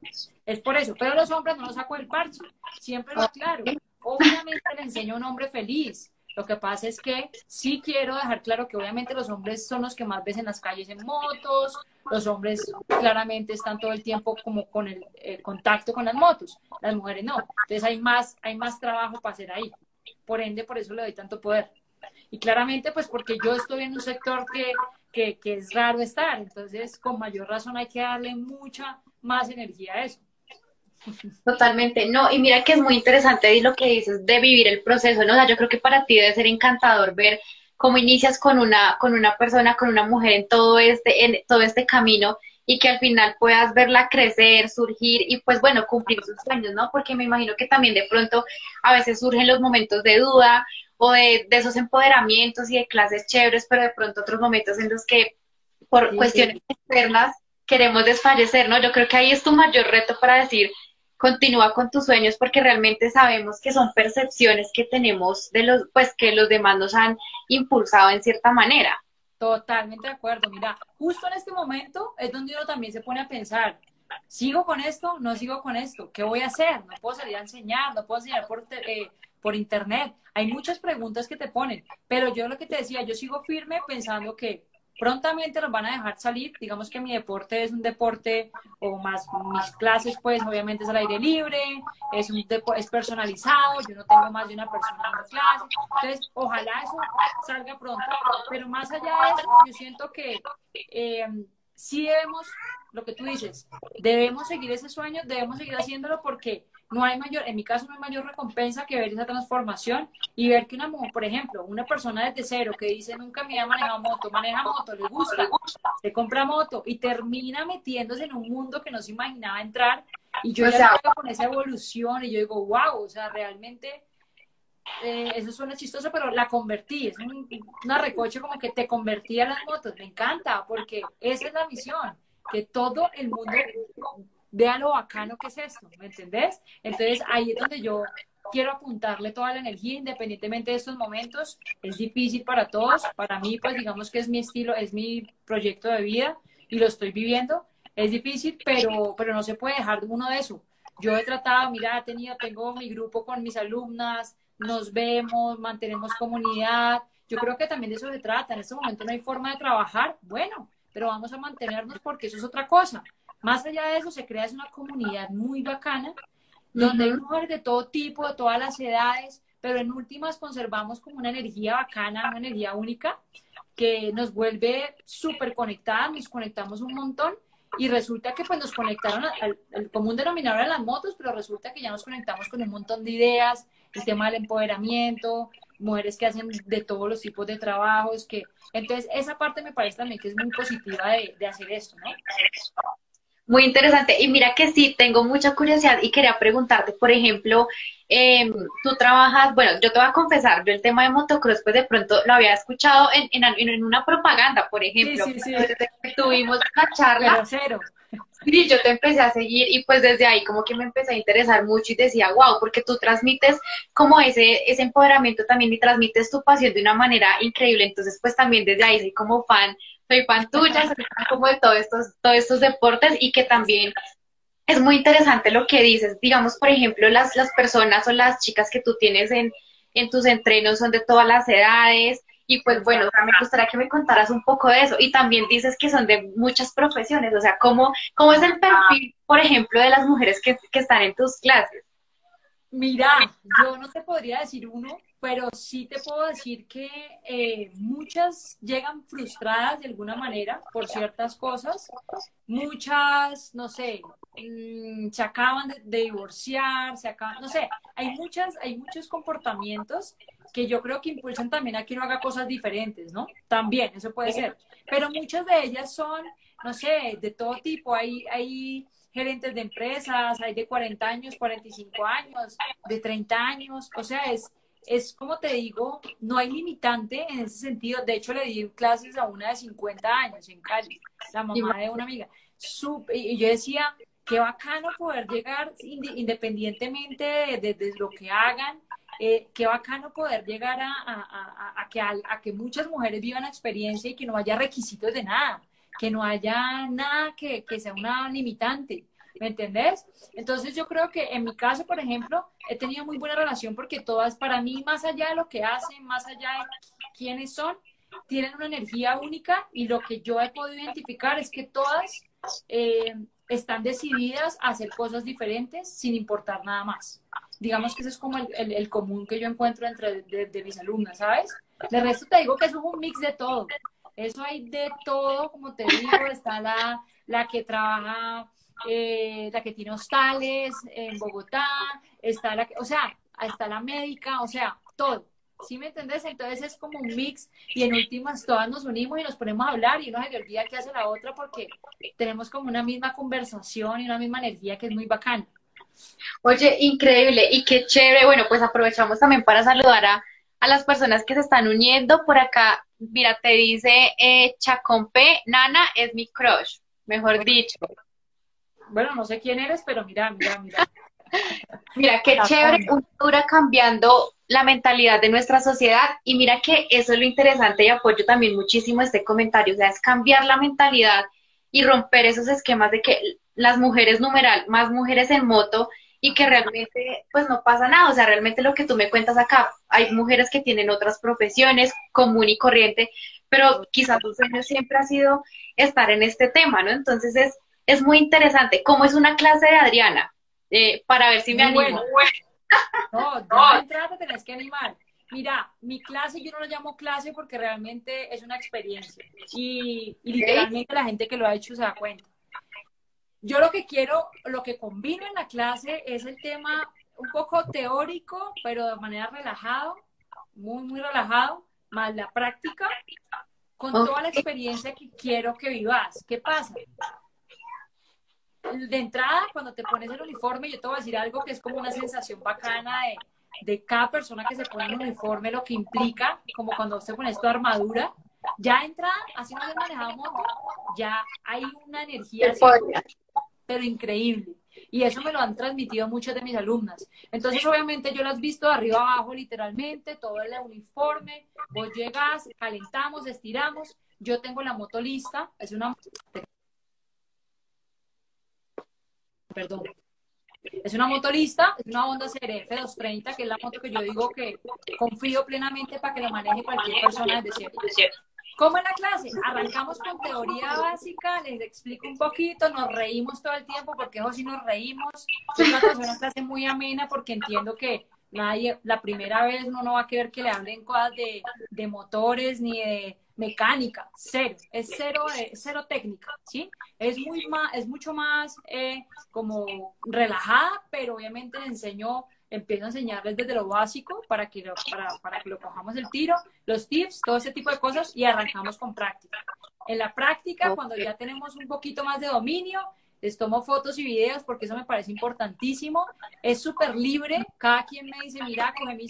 Es por eso, pero los hombres no los saco del parche, siempre lo claro. Obviamente le enseño a un hombre feliz, lo que pasa es que sí quiero dejar claro que obviamente los hombres son los que más ves en las calles en motos, los hombres claramente están todo el tiempo como con el, contacto con las motos, las mujeres no. Entonces hay más, hay más trabajo para hacer ahí. Por ende, por eso le doy tanto poder. Y claramente, pues porque yo estoy en un sector que, que, que es raro estar, entonces con mayor razón hay que darle mucha más energía a eso. Totalmente, no, y mira que es muy interesante lo que dices de vivir el proceso, ¿no? O sea, yo creo que para ti debe ser encantador ver cómo inicias con una, con una persona, con una mujer en todo este, en todo este camino y que al final puedas verla crecer, surgir y pues bueno, cumplir sus sueños, ¿no? Porque me imagino que también de pronto a veces surgen los momentos de duda o de, de esos empoderamientos y de clases chéveres, pero de pronto otros momentos en los que por cuestiones externas queremos desfallecer, ¿no? Yo creo que ahí es tu mayor reto para decir, continúa con tus sueños porque realmente sabemos que son percepciones que tenemos de los, pues que los demás nos han impulsado en cierta manera. Totalmente de acuerdo. Mira, justo en este momento es donde uno también se pone a pensar, ¿sigo con esto? ¿No sigo con esto? ¿Qué voy a hacer? No puedo salir a enseñar, no puedo enseñar por, eh, por internet. Hay muchas preguntas que te ponen, pero yo lo que te decía, yo sigo firme pensando que prontamente nos van a dejar salir. Digamos que mi deporte es un deporte, o más mis clases, pues obviamente es al aire libre, es, un es personalizado, yo no tengo más de una persona en la clase. Entonces, ojalá eso salga pronto. Pero más allá de eso, yo siento que eh, sí debemos, lo que tú dices, debemos seguir ese sueño, debemos seguir haciéndolo porque no hay mayor, en mi caso no hay mayor recompensa que ver esa transformación y ver que una mujer, por ejemplo, una persona desde cero que dice nunca me había manejado moto, maneja moto, le gusta, se compra moto y termina metiéndose en un mundo que no se imaginaba entrar y yo ya con esa evolución y yo digo, wow, o sea, realmente eh, eso suena chistoso, pero la convertí, es una recoche como que te convertí a las motos, me encanta porque esa es la misión, que todo el mundo vea lo bacano que es esto, ¿me entendés? Entonces ahí es donde yo quiero apuntarle toda la energía independientemente de estos momentos. Es difícil para todos, para mí pues digamos que es mi estilo, es mi proyecto de vida y lo estoy viviendo. Es difícil, pero, pero no se puede dejar uno de eso. Yo he tratado, mira, he tenido, tengo mi grupo con mis alumnas, nos vemos, mantenemos comunidad. Yo creo que también de eso se trata. En este momento no hay forma de trabajar, bueno, pero vamos a mantenernos porque eso es otra cosa. Más allá de eso, se crea una comunidad muy bacana, donde hay mujeres de todo tipo, de todas las edades, pero en últimas conservamos como una energía bacana, una energía única, que nos vuelve súper conectadas, nos conectamos un montón y resulta que pues nos conectaron al, común denominador de las motos, pero resulta que ya nos conectamos con un montón de ideas, el tema del empoderamiento, mujeres que hacen de todos los tipos de trabajos, que entonces esa parte me parece también que es muy positiva de, de hacer esto, ¿no? Muy interesante. Y mira que sí, tengo mucha curiosidad y quería preguntarte, por ejemplo, eh, tú trabajas, bueno, yo te voy a confesar, yo el tema de motocross, pues de pronto lo había escuchado en, en, una propaganda, por ejemplo. Sí, sí, sí. Tuvimos una charla. cero. Sí, yo te empecé a seguir y pues desde ahí como que me empecé a interesar mucho y decía, wow, porque tú transmites como ese, ese empoderamiento también y transmites tu pasión de una manera increíble. Entonces pues también desde ahí soy como fan soy fan tuya, soy fan como de todos estos, todos estos deportes y que también es muy interesante lo que dices. Digamos, por ejemplo, las, las personas o las chicas que tú tienes en, en tus entrenos son de todas las edades Y pues bueno, me gustaría que me contaras un poco de eso. Y también dices que son de muchas profesiones, o sea, ¿cómo, cómo es el perfil, por ejemplo, de las mujeres que, que están en tus clases? Mira, yo no te podría decir uno, pero sí te puedo decir que eh, muchas llegan frustradas de alguna manera por ciertas cosas. Muchas, no sé, mm, se acaban de, divorciar, se acaban, no sé, hay muchas, hay muchos comportamientos que yo creo que impulsan también a que uno haga cosas diferentes, ¿no? También, eso puede ser. Pero muchas de ellas son, no sé, de todo tipo. Hay, hay gerentes de empresas, hay de 40 años, 45 años, de 30 años, o sea, es, es como te digo, no hay limitante en ese sentido. De hecho, le di clases a una de 50 años en Cali, la mamá de una amiga. y yo decía, qué bacano poder llegar independientemente de, lo que hagan, eh, qué bacano poder llegar a, a, a, que, a, que muchas mujeres vivan la experiencia y que no haya requisitos de nada que no haya nada que, que sea una limitante. ¿Me entendés? Entonces yo creo que en mi caso, por ejemplo, he tenido muy buena relación porque todas, para mí, más allá de lo que hacen, más allá de quiénes son, tienen una energía única y lo que yo he podido identificar es que todas eh, están decididas a hacer cosas diferentes sin importar nada más. Digamos que ese es como el, el, común que yo encuentro entre de, de mis alumnas, ¿sabes? De resto te digo que es un mix de todo. Eso hay de todo, como te digo, está la, la que trabaja, eh, la que tiene hostales en Bogotá, está la que, o sea, está la médica, o sea, todo. ¿Sí me entendés? Entonces es como un mix y en últimas todas nos unimos y nos ponemos a hablar y uno se le olvida qué hace la otra porque tenemos como una misma conversación y una misma energía que es muy bacana. Oye, increíble y qué chévere. Bueno, pues aprovechamos también para saludar a, a las personas que se están uniendo. Por acá mira, te dice eh, Chacompe, Nana es mi crush, mejor dicho. Bueno, no sé quién eres, pero mira, mira, mira. <laughs> mira, qué chévere, dura cambiando la mentalidad de nuestra sociedad y mira que eso es lo interesante y apoyo también muchísimo este comentario, o sea, es cambiar la mentalidad y romper esos esquemas de que las mujeres numeral, más mujeres en moto y que realmente pues no pasa nada, o sea, realmente lo que tú me cuentas acá, hay mujeres que tienen otras profesiones común y corriente, pero quizás tu sueño siempre ha sido estar en este tema, ¿no? Entonces es, es muy interesante, ¿cómo es una clase de Adriana? Eh, para ver si me animo. Bueno, No, <laughs> de entrada te tenés que animar. Mira, mi clase yo no lo llamo clase porque realmente es una experiencia y, y literalmente la gente que lo ha hecho se da cuenta. Yo lo que quiero, lo que combino en la clase es el tema un poco teórico, pero de manera relajado, muy, muy relajado, más la práctica, con toda la experiencia que quiero que vivas. ¿Qué pasa? De entrada, cuando te pones el uniforme, yo te voy a decir algo que es como una sensación bacana de, de cada persona que se pone el uniforme, lo que implica, como cuando se pone tu armadura, ya entra, así no manejamos, ya hay una energía pero increíble. Y eso me lo han transmitido muchas de mis alumnas. Entonces, obviamente, yo las he visto de arriba abajo, literalmente, todo el uniforme. Vos llegas, calentamos, estiramos. Yo tengo la moto lista. Es una. Perdón. Es una moto lista, es una Honda CRF 230, que es la moto que yo digo que confío plenamente para que lo maneje cualquier persona desde cierto. ¿Cómo en la clase? Arrancamos con teoría básica, les explico un poquito, nos reímos todo el tiempo, porque eso sí nos reímos. Es una, clase muy amena porque entiendo que nadie, la primera vez uno no va a querer que le hablen cosas de, de motores ni de mecánica, cero, es cero, eh, cero técnica, ¿sí? Es, muy más, es mucho más eh, como relajada, pero obviamente le enseño empiezo a enseñarles desde lo básico para que lo, para, para que lo cojamos el tiro, los tips, todo ese tipo de cosas y arrancamos con práctica. En la práctica, cuando ya tenemos un poquito más de dominio, les tomo fotos y videos porque eso me parece importantísimo. Es súper libre. Cada quien me dice, mira, coge mi,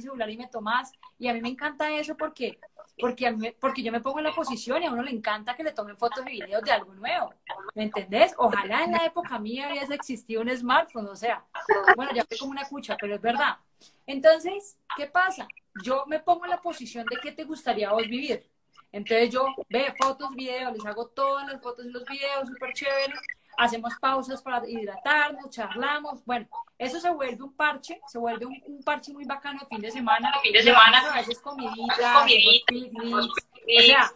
celular y me tomas. Y a mí me encanta eso porque, porque, porque yo me pongo en la posición y a uno le encanta que le tomen fotos y videos de algo nuevo. ¿Me entendés? Ojalá en la época mía hubiese existido un smartphone. O sea, bueno, ya fue como una cucha, pero es verdad. Entonces, ¿qué pasa? Yo me pongo en la posición de qué te gustaría vos vivir. Entonces yo veo fotos, videos, les hago todas las fotos y los videos, súper chévere hacemos pausas para hidratarnos, charlamos. Bueno, eso se vuelve un parche, se vuelve un, parche muy bacano de fin de semana. Fin de semana. A veces comiditas, picnics, o sea,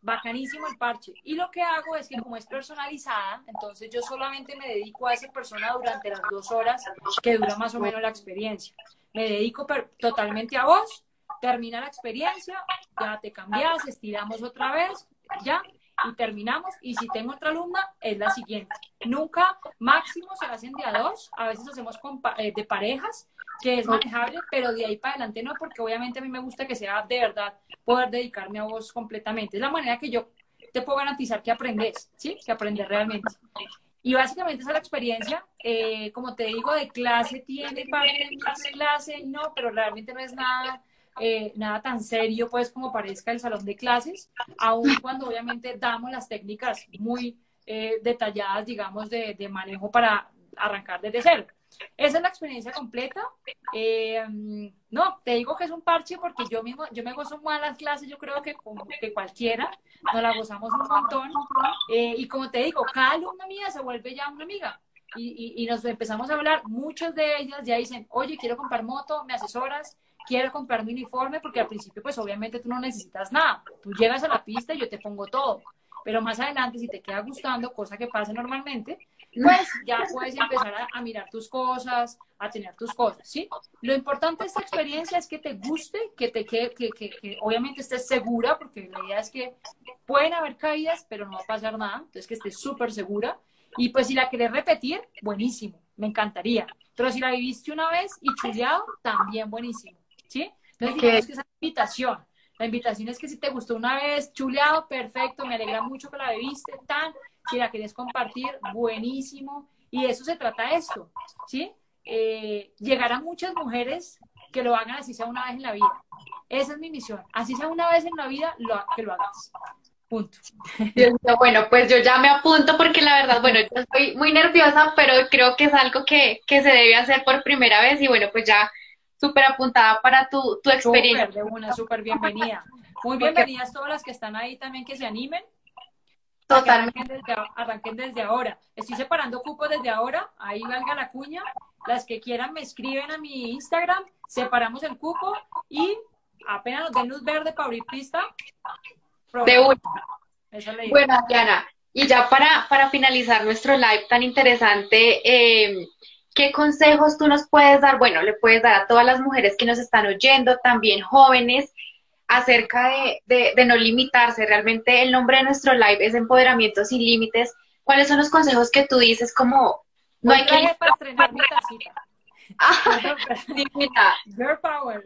bacanísimo el parche. Y lo que hago es que como es personalizada, entonces yo solamente me dedico a esa persona durante las dos horas que dura más o menos la experiencia. Me dedico totalmente a vos, termina la experiencia, ya te cambias, estiramos otra vez, ya, y terminamos. Y si tengo otra alumna, es la siguiente. Nunca, máximo se hacen de a dos, a veces hacemos eh, de parejas, que es manejable, pero de ahí para adelante no, porque obviamente a mí me gusta que sea de verdad poder dedicarme a vos completamente. Es la manera que yo te puedo garantizar que aprendes, ¿sí? Que aprendes realmente. Y básicamente esa es la experiencia. Eh, como te digo, de clase tiene parte de clase, no, pero realmente no es nada eh, nada tan serio pues como parezca el salón de clases, aun cuando obviamente damos las técnicas muy eh, detalladas, digamos, de, manejo para arrancar desde cero. Esa es la experiencia completa. Eh, no, te digo que es un parche porque yo mismo, yo me gozo más las clases, yo creo que, como, que cualquiera, nos la gozamos un montón. y como te digo, cada alumna mía se vuelve ya una amiga. Y, y, y, nos empezamos a hablar, muchas de ellas ya dicen, oye, quiero comprar moto, me asesoras, quiero comprar mi uniforme porque al principio pues obviamente tú no necesitas nada. Tú llegas a la pista y yo te pongo todo. Pero más adelante, si te queda gustando, cosa que pasa normalmente, pues ya puedes empezar a, mirar tus cosas, a tener tus cosas, ¿sí? Lo importante de esta experiencia es que te guste, que te que, que, que, obviamente estés segura, porque la idea es que pueden haber caídas, pero no va a pasar nada, entonces que estés súper segura. Y pues si la querés repetir, buenísimo, me encantaría. Pero si la viviste una vez y chuleado, también buenísimo. ¿Sí? Entonces, digamos que esa invitación. La invitación es que si te gustó una vez, chuleado, perfecto, me alegra mucho que la bebiste, tan, si la quieres compartir, buenísimo. Y de eso se trata esto, ¿sí? Eh, llegar a muchas mujeres que lo hagan así sea una vez en la vida. Esa es mi misión. Así sea una vez en la vida, lo, que lo hagas. Punto. Bueno, pues yo ya me apunto porque la verdad, bueno, yo estoy muy nerviosa, pero creo que es algo que, que se debe hacer por primera vez y bueno, pues ya súper apuntada para tu, tu experiencia. Súper, de una, súper bienvenida. Muy bienvenidas todas las que están ahí también, que se animen. Totalmente. Arranquen desde, ahora. Estoy separando cupos desde ahora, ahí valga la cuña. Las que quieran me escriben a mi Instagram, separamos el cupo y apenas nos den luz verde para abrir pista. De una. Bueno, Diana, y ya para, para finalizar nuestro live tan interesante, eh, ¿Qué consejos tú nos puedes dar? Bueno, le puedes dar a todas las mujeres que nos están oyendo, también jóvenes, acerca de, no limitarse. Realmente el nombre de nuestro live es Empoderamiento sin Límites. ¿Cuáles son los consejos que tú dices como no hay que... Para estrenar mi ah, Your power.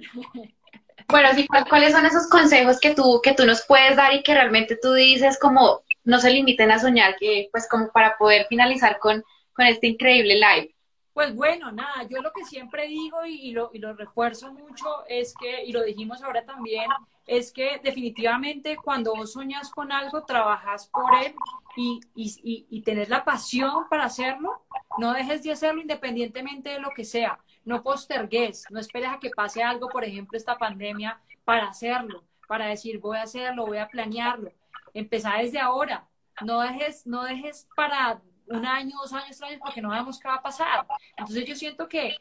Bueno, sí, ¿cuáles son esos consejos que tú, que tú nos puedes dar y que realmente tú dices como no se limiten a soñar, que pues como para poder finalizar con, con este increíble live? Pues bueno, nada, yo lo que siempre digo y, lo, y lo refuerzo mucho es que, y lo dijimos ahora también, es que definitivamente cuando vos soñas con algo, trabajas por él y, y, y, tenés la pasión para hacerlo, no dejes de hacerlo independientemente de lo que sea. No postergues, no esperes a que pase algo, por ejemplo, esta pandemia, para hacerlo, para decir voy a hacerlo, voy a planearlo. Empezá desde ahora. No dejes, no dejes para un año, dos años, tres años, porque no sabemos qué va a pasar. Entonces yo siento que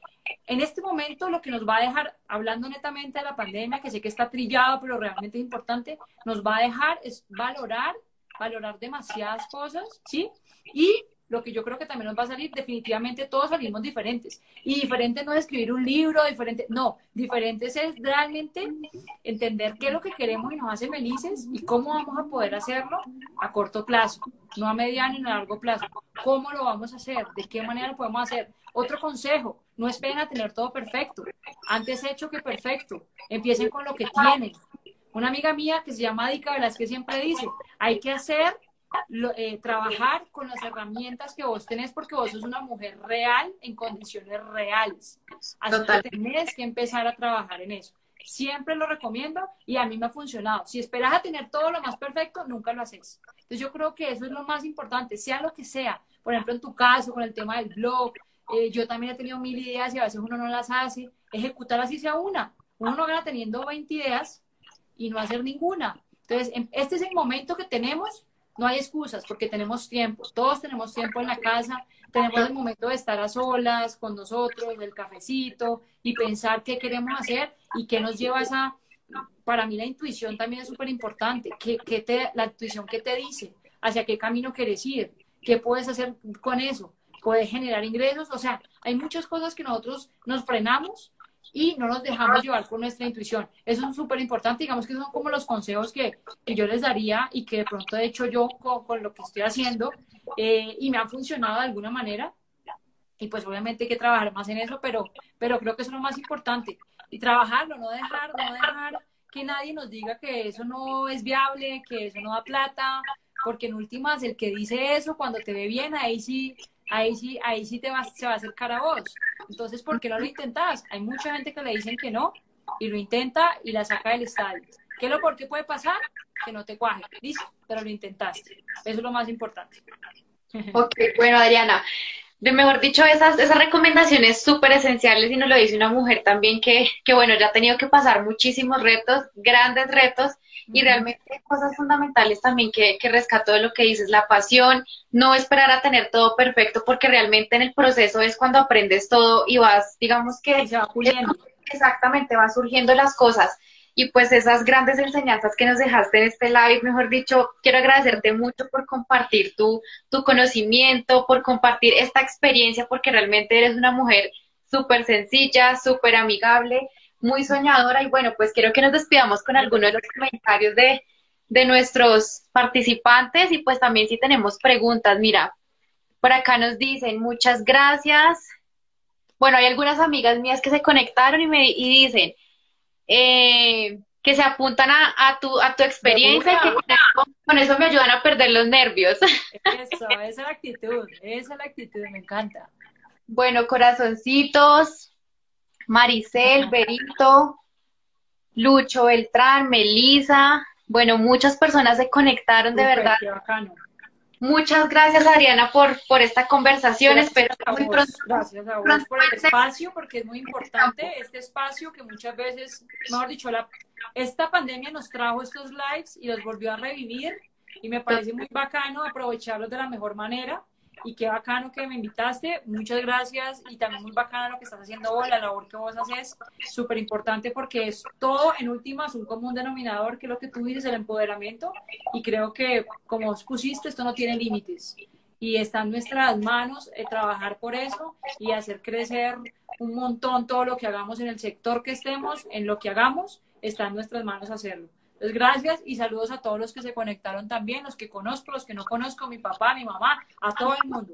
en este momento lo que nos va a dejar, hablando netamente de la pandemia, que sé que está trillado, pero realmente es importante, nos va a dejar es valorar, valorar demasiadas cosas, ¿sí? Y lo que yo creo que también nos va a salir, definitivamente todos salimos diferentes. Y diferente no es escribir un libro, diferente, no, diferentes es realmente entender qué es lo que queremos y nos hace felices y cómo vamos a poder hacerlo a corto plazo, no a mediano ni a largo plazo. ¿Cómo lo vamos a hacer? ¿De qué manera lo podemos hacer? Otro consejo, no esperen a tener todo perfecto. Antes hecho que perfecto. Empiecen con lo que tienen. Una amiga mía que se llama Dica que siempre dice, hay que hacer eh, trabajar con las herramientas que vos tenés porque vos sos una mujer real en condiciones reales. Así que tenés que empezar a trabajar en eso. Siempre lo recomiendo y a mí me ha funcionado. Si esperas a tener todo lo más perfecto, nunca lo haces. Entonces yo creo que eso es lo más importante, sea lo que sea. Por ejemplo, en tu caso, con el tema del blog, eh, yo también he tenido mil ideas y a veces uno no las hace. Ejecutar así sea una. Uno no gana teniendo 20 ideas y no hacer ninguna. Entonces, este es el momento que tenemos no hay excusas porque tenemos tiempo, todos tenemos tiempo en la casa, tenemos el momento de estar a solas con nosotros, del cafecito y pensar qué queremos hacer y qué nos lleva a esa, para mí la intuición también es súper importante, ¿Qué, te, la intuición que te dice, hacia qué camino quieres ir, qué puedes hacer con eso, puedes generar ingresos, o sea, hay muchas cosas que nosotros nos frenamos y no nos dejamos llevar por nuestra intuición. Eso es súper importante, digamos que son como los consejos que, que, yo les daría y que de pronto he hecho yo con, lo que estoy haciendo eh, y me han funcionado de alguna manera. Y pues obviamente hay que trabajar más en eso, pero, pero creo que eso es lo más importante. Y trabajarlo, no dejar, no dejar que nadie nos diga que eso no es viable, que eso no da plata, porque en últimas el que dice eso cuando te ve bien, ahí sí ahí sí, ahí sí te vas, se va a acercar a vos. Entonces, ¿por qué no lo intentas? Hay mucha gente que le dicen que no y lo intenta y la saca del estadio. ¿Qué es lo por qué puede pasar? Que no te cuaje, listo, pero lo intentaste. Eso es lo más importante. <laughs> Ok, bueno, Adriana, de mejor dicho, esas, esas recomendaciones súper esenciales y nos lo dice una mujer también que, que, bueno, ya ha tenido que pasar muchísimos retos, grandes retos, y realmente cosas fundamentales también que, que rescató de lo que dices, la pasión, no esperar a tener todo perfecto, porque realmente en el proceso es cuando aprendes todo y vas, digamos que... se va puliendo. Exactamente, van surgiendo las cosas. Y pues esas grandes enseñanzas que nos dejaste en este live, mejor dicho, quiero agradecerte mucho por compartir tu, tu conocimiento, por compartir esta experiencia, porque realmente eres una mujer súper sencilla, súper amigable muy soñadora y bueno, pues quiero que nos despidamos con algunos de los comentarios de, de nuestros participantes y pues también si tenemos preguntas, mira, por acá nos dicen muchas gracias. Bueno, hay algunas amigas mías que se conectaron y me y dicen eh, que se apuntan a, a, tu, a tu experiencia y que con eso, me ayudan a perder los nervios. Eso, esa es la actitud, esa es la actitud, me encanta. Bueno, corazoncitos, Maricel, Berito, Lucho Beltrán, Melisa. Bueno, muchas personas se conectaron, de verdad. Muchas gracias, Adriana, por, por esta conversación. Espero que muy pronto. Gracias a vos por el espacio, porque es muy importante este espacio que muchas veces, mejor dicho, la, esta pandemia nos trajo estos lives y los volvió a revivir. Y me parece muy bacano aprovecharlos de la mejor manera y qué bacano que me invitaste, muchas gracias y también muy bacano lo que estás haciendo vos, la labor que vos haces, súper importante porque es todo en últimas un común denominador que es lo que tú dices, el empoderamiento y creo que como os pusiste, esto no tiene límites y está en nuestras manos eh, trabajar por eso y hacer crecer un montón todo lo que hagamos en el sector que estemos, en lo que hagamos, está en nuestras manos hacerlo. Entonces, gracias y saludos a todos los que se conectaron también, los que conozco, los que no conozco, mi papá, mi mamá, a todo el mundo.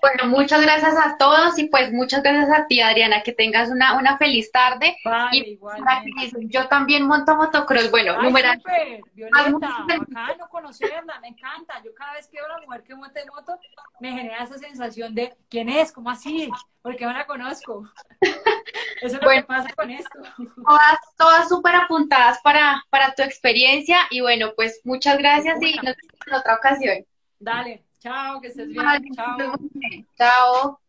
Bueno, muchas gracias a todos y pues muchas gracias a ti, Adriana, que tengas una, una feliz tarde. y yo también monto motocross, bueno, numeral. Violeta, bacano conocerla, me encanta. Yo cada vez que veo a una mujer que monta moto, me genera esa sensación de ¿quién es? ¿Cómo así? Porque no la conozco. <laughs> Eso es lo que pasa con esto. Todas, todas súper apuntadas para, para tu experiencia y bueno, pues muchas gracias y nos vemos en otra ocasión. Dale. Chao, que estés bien. Chao. Chao.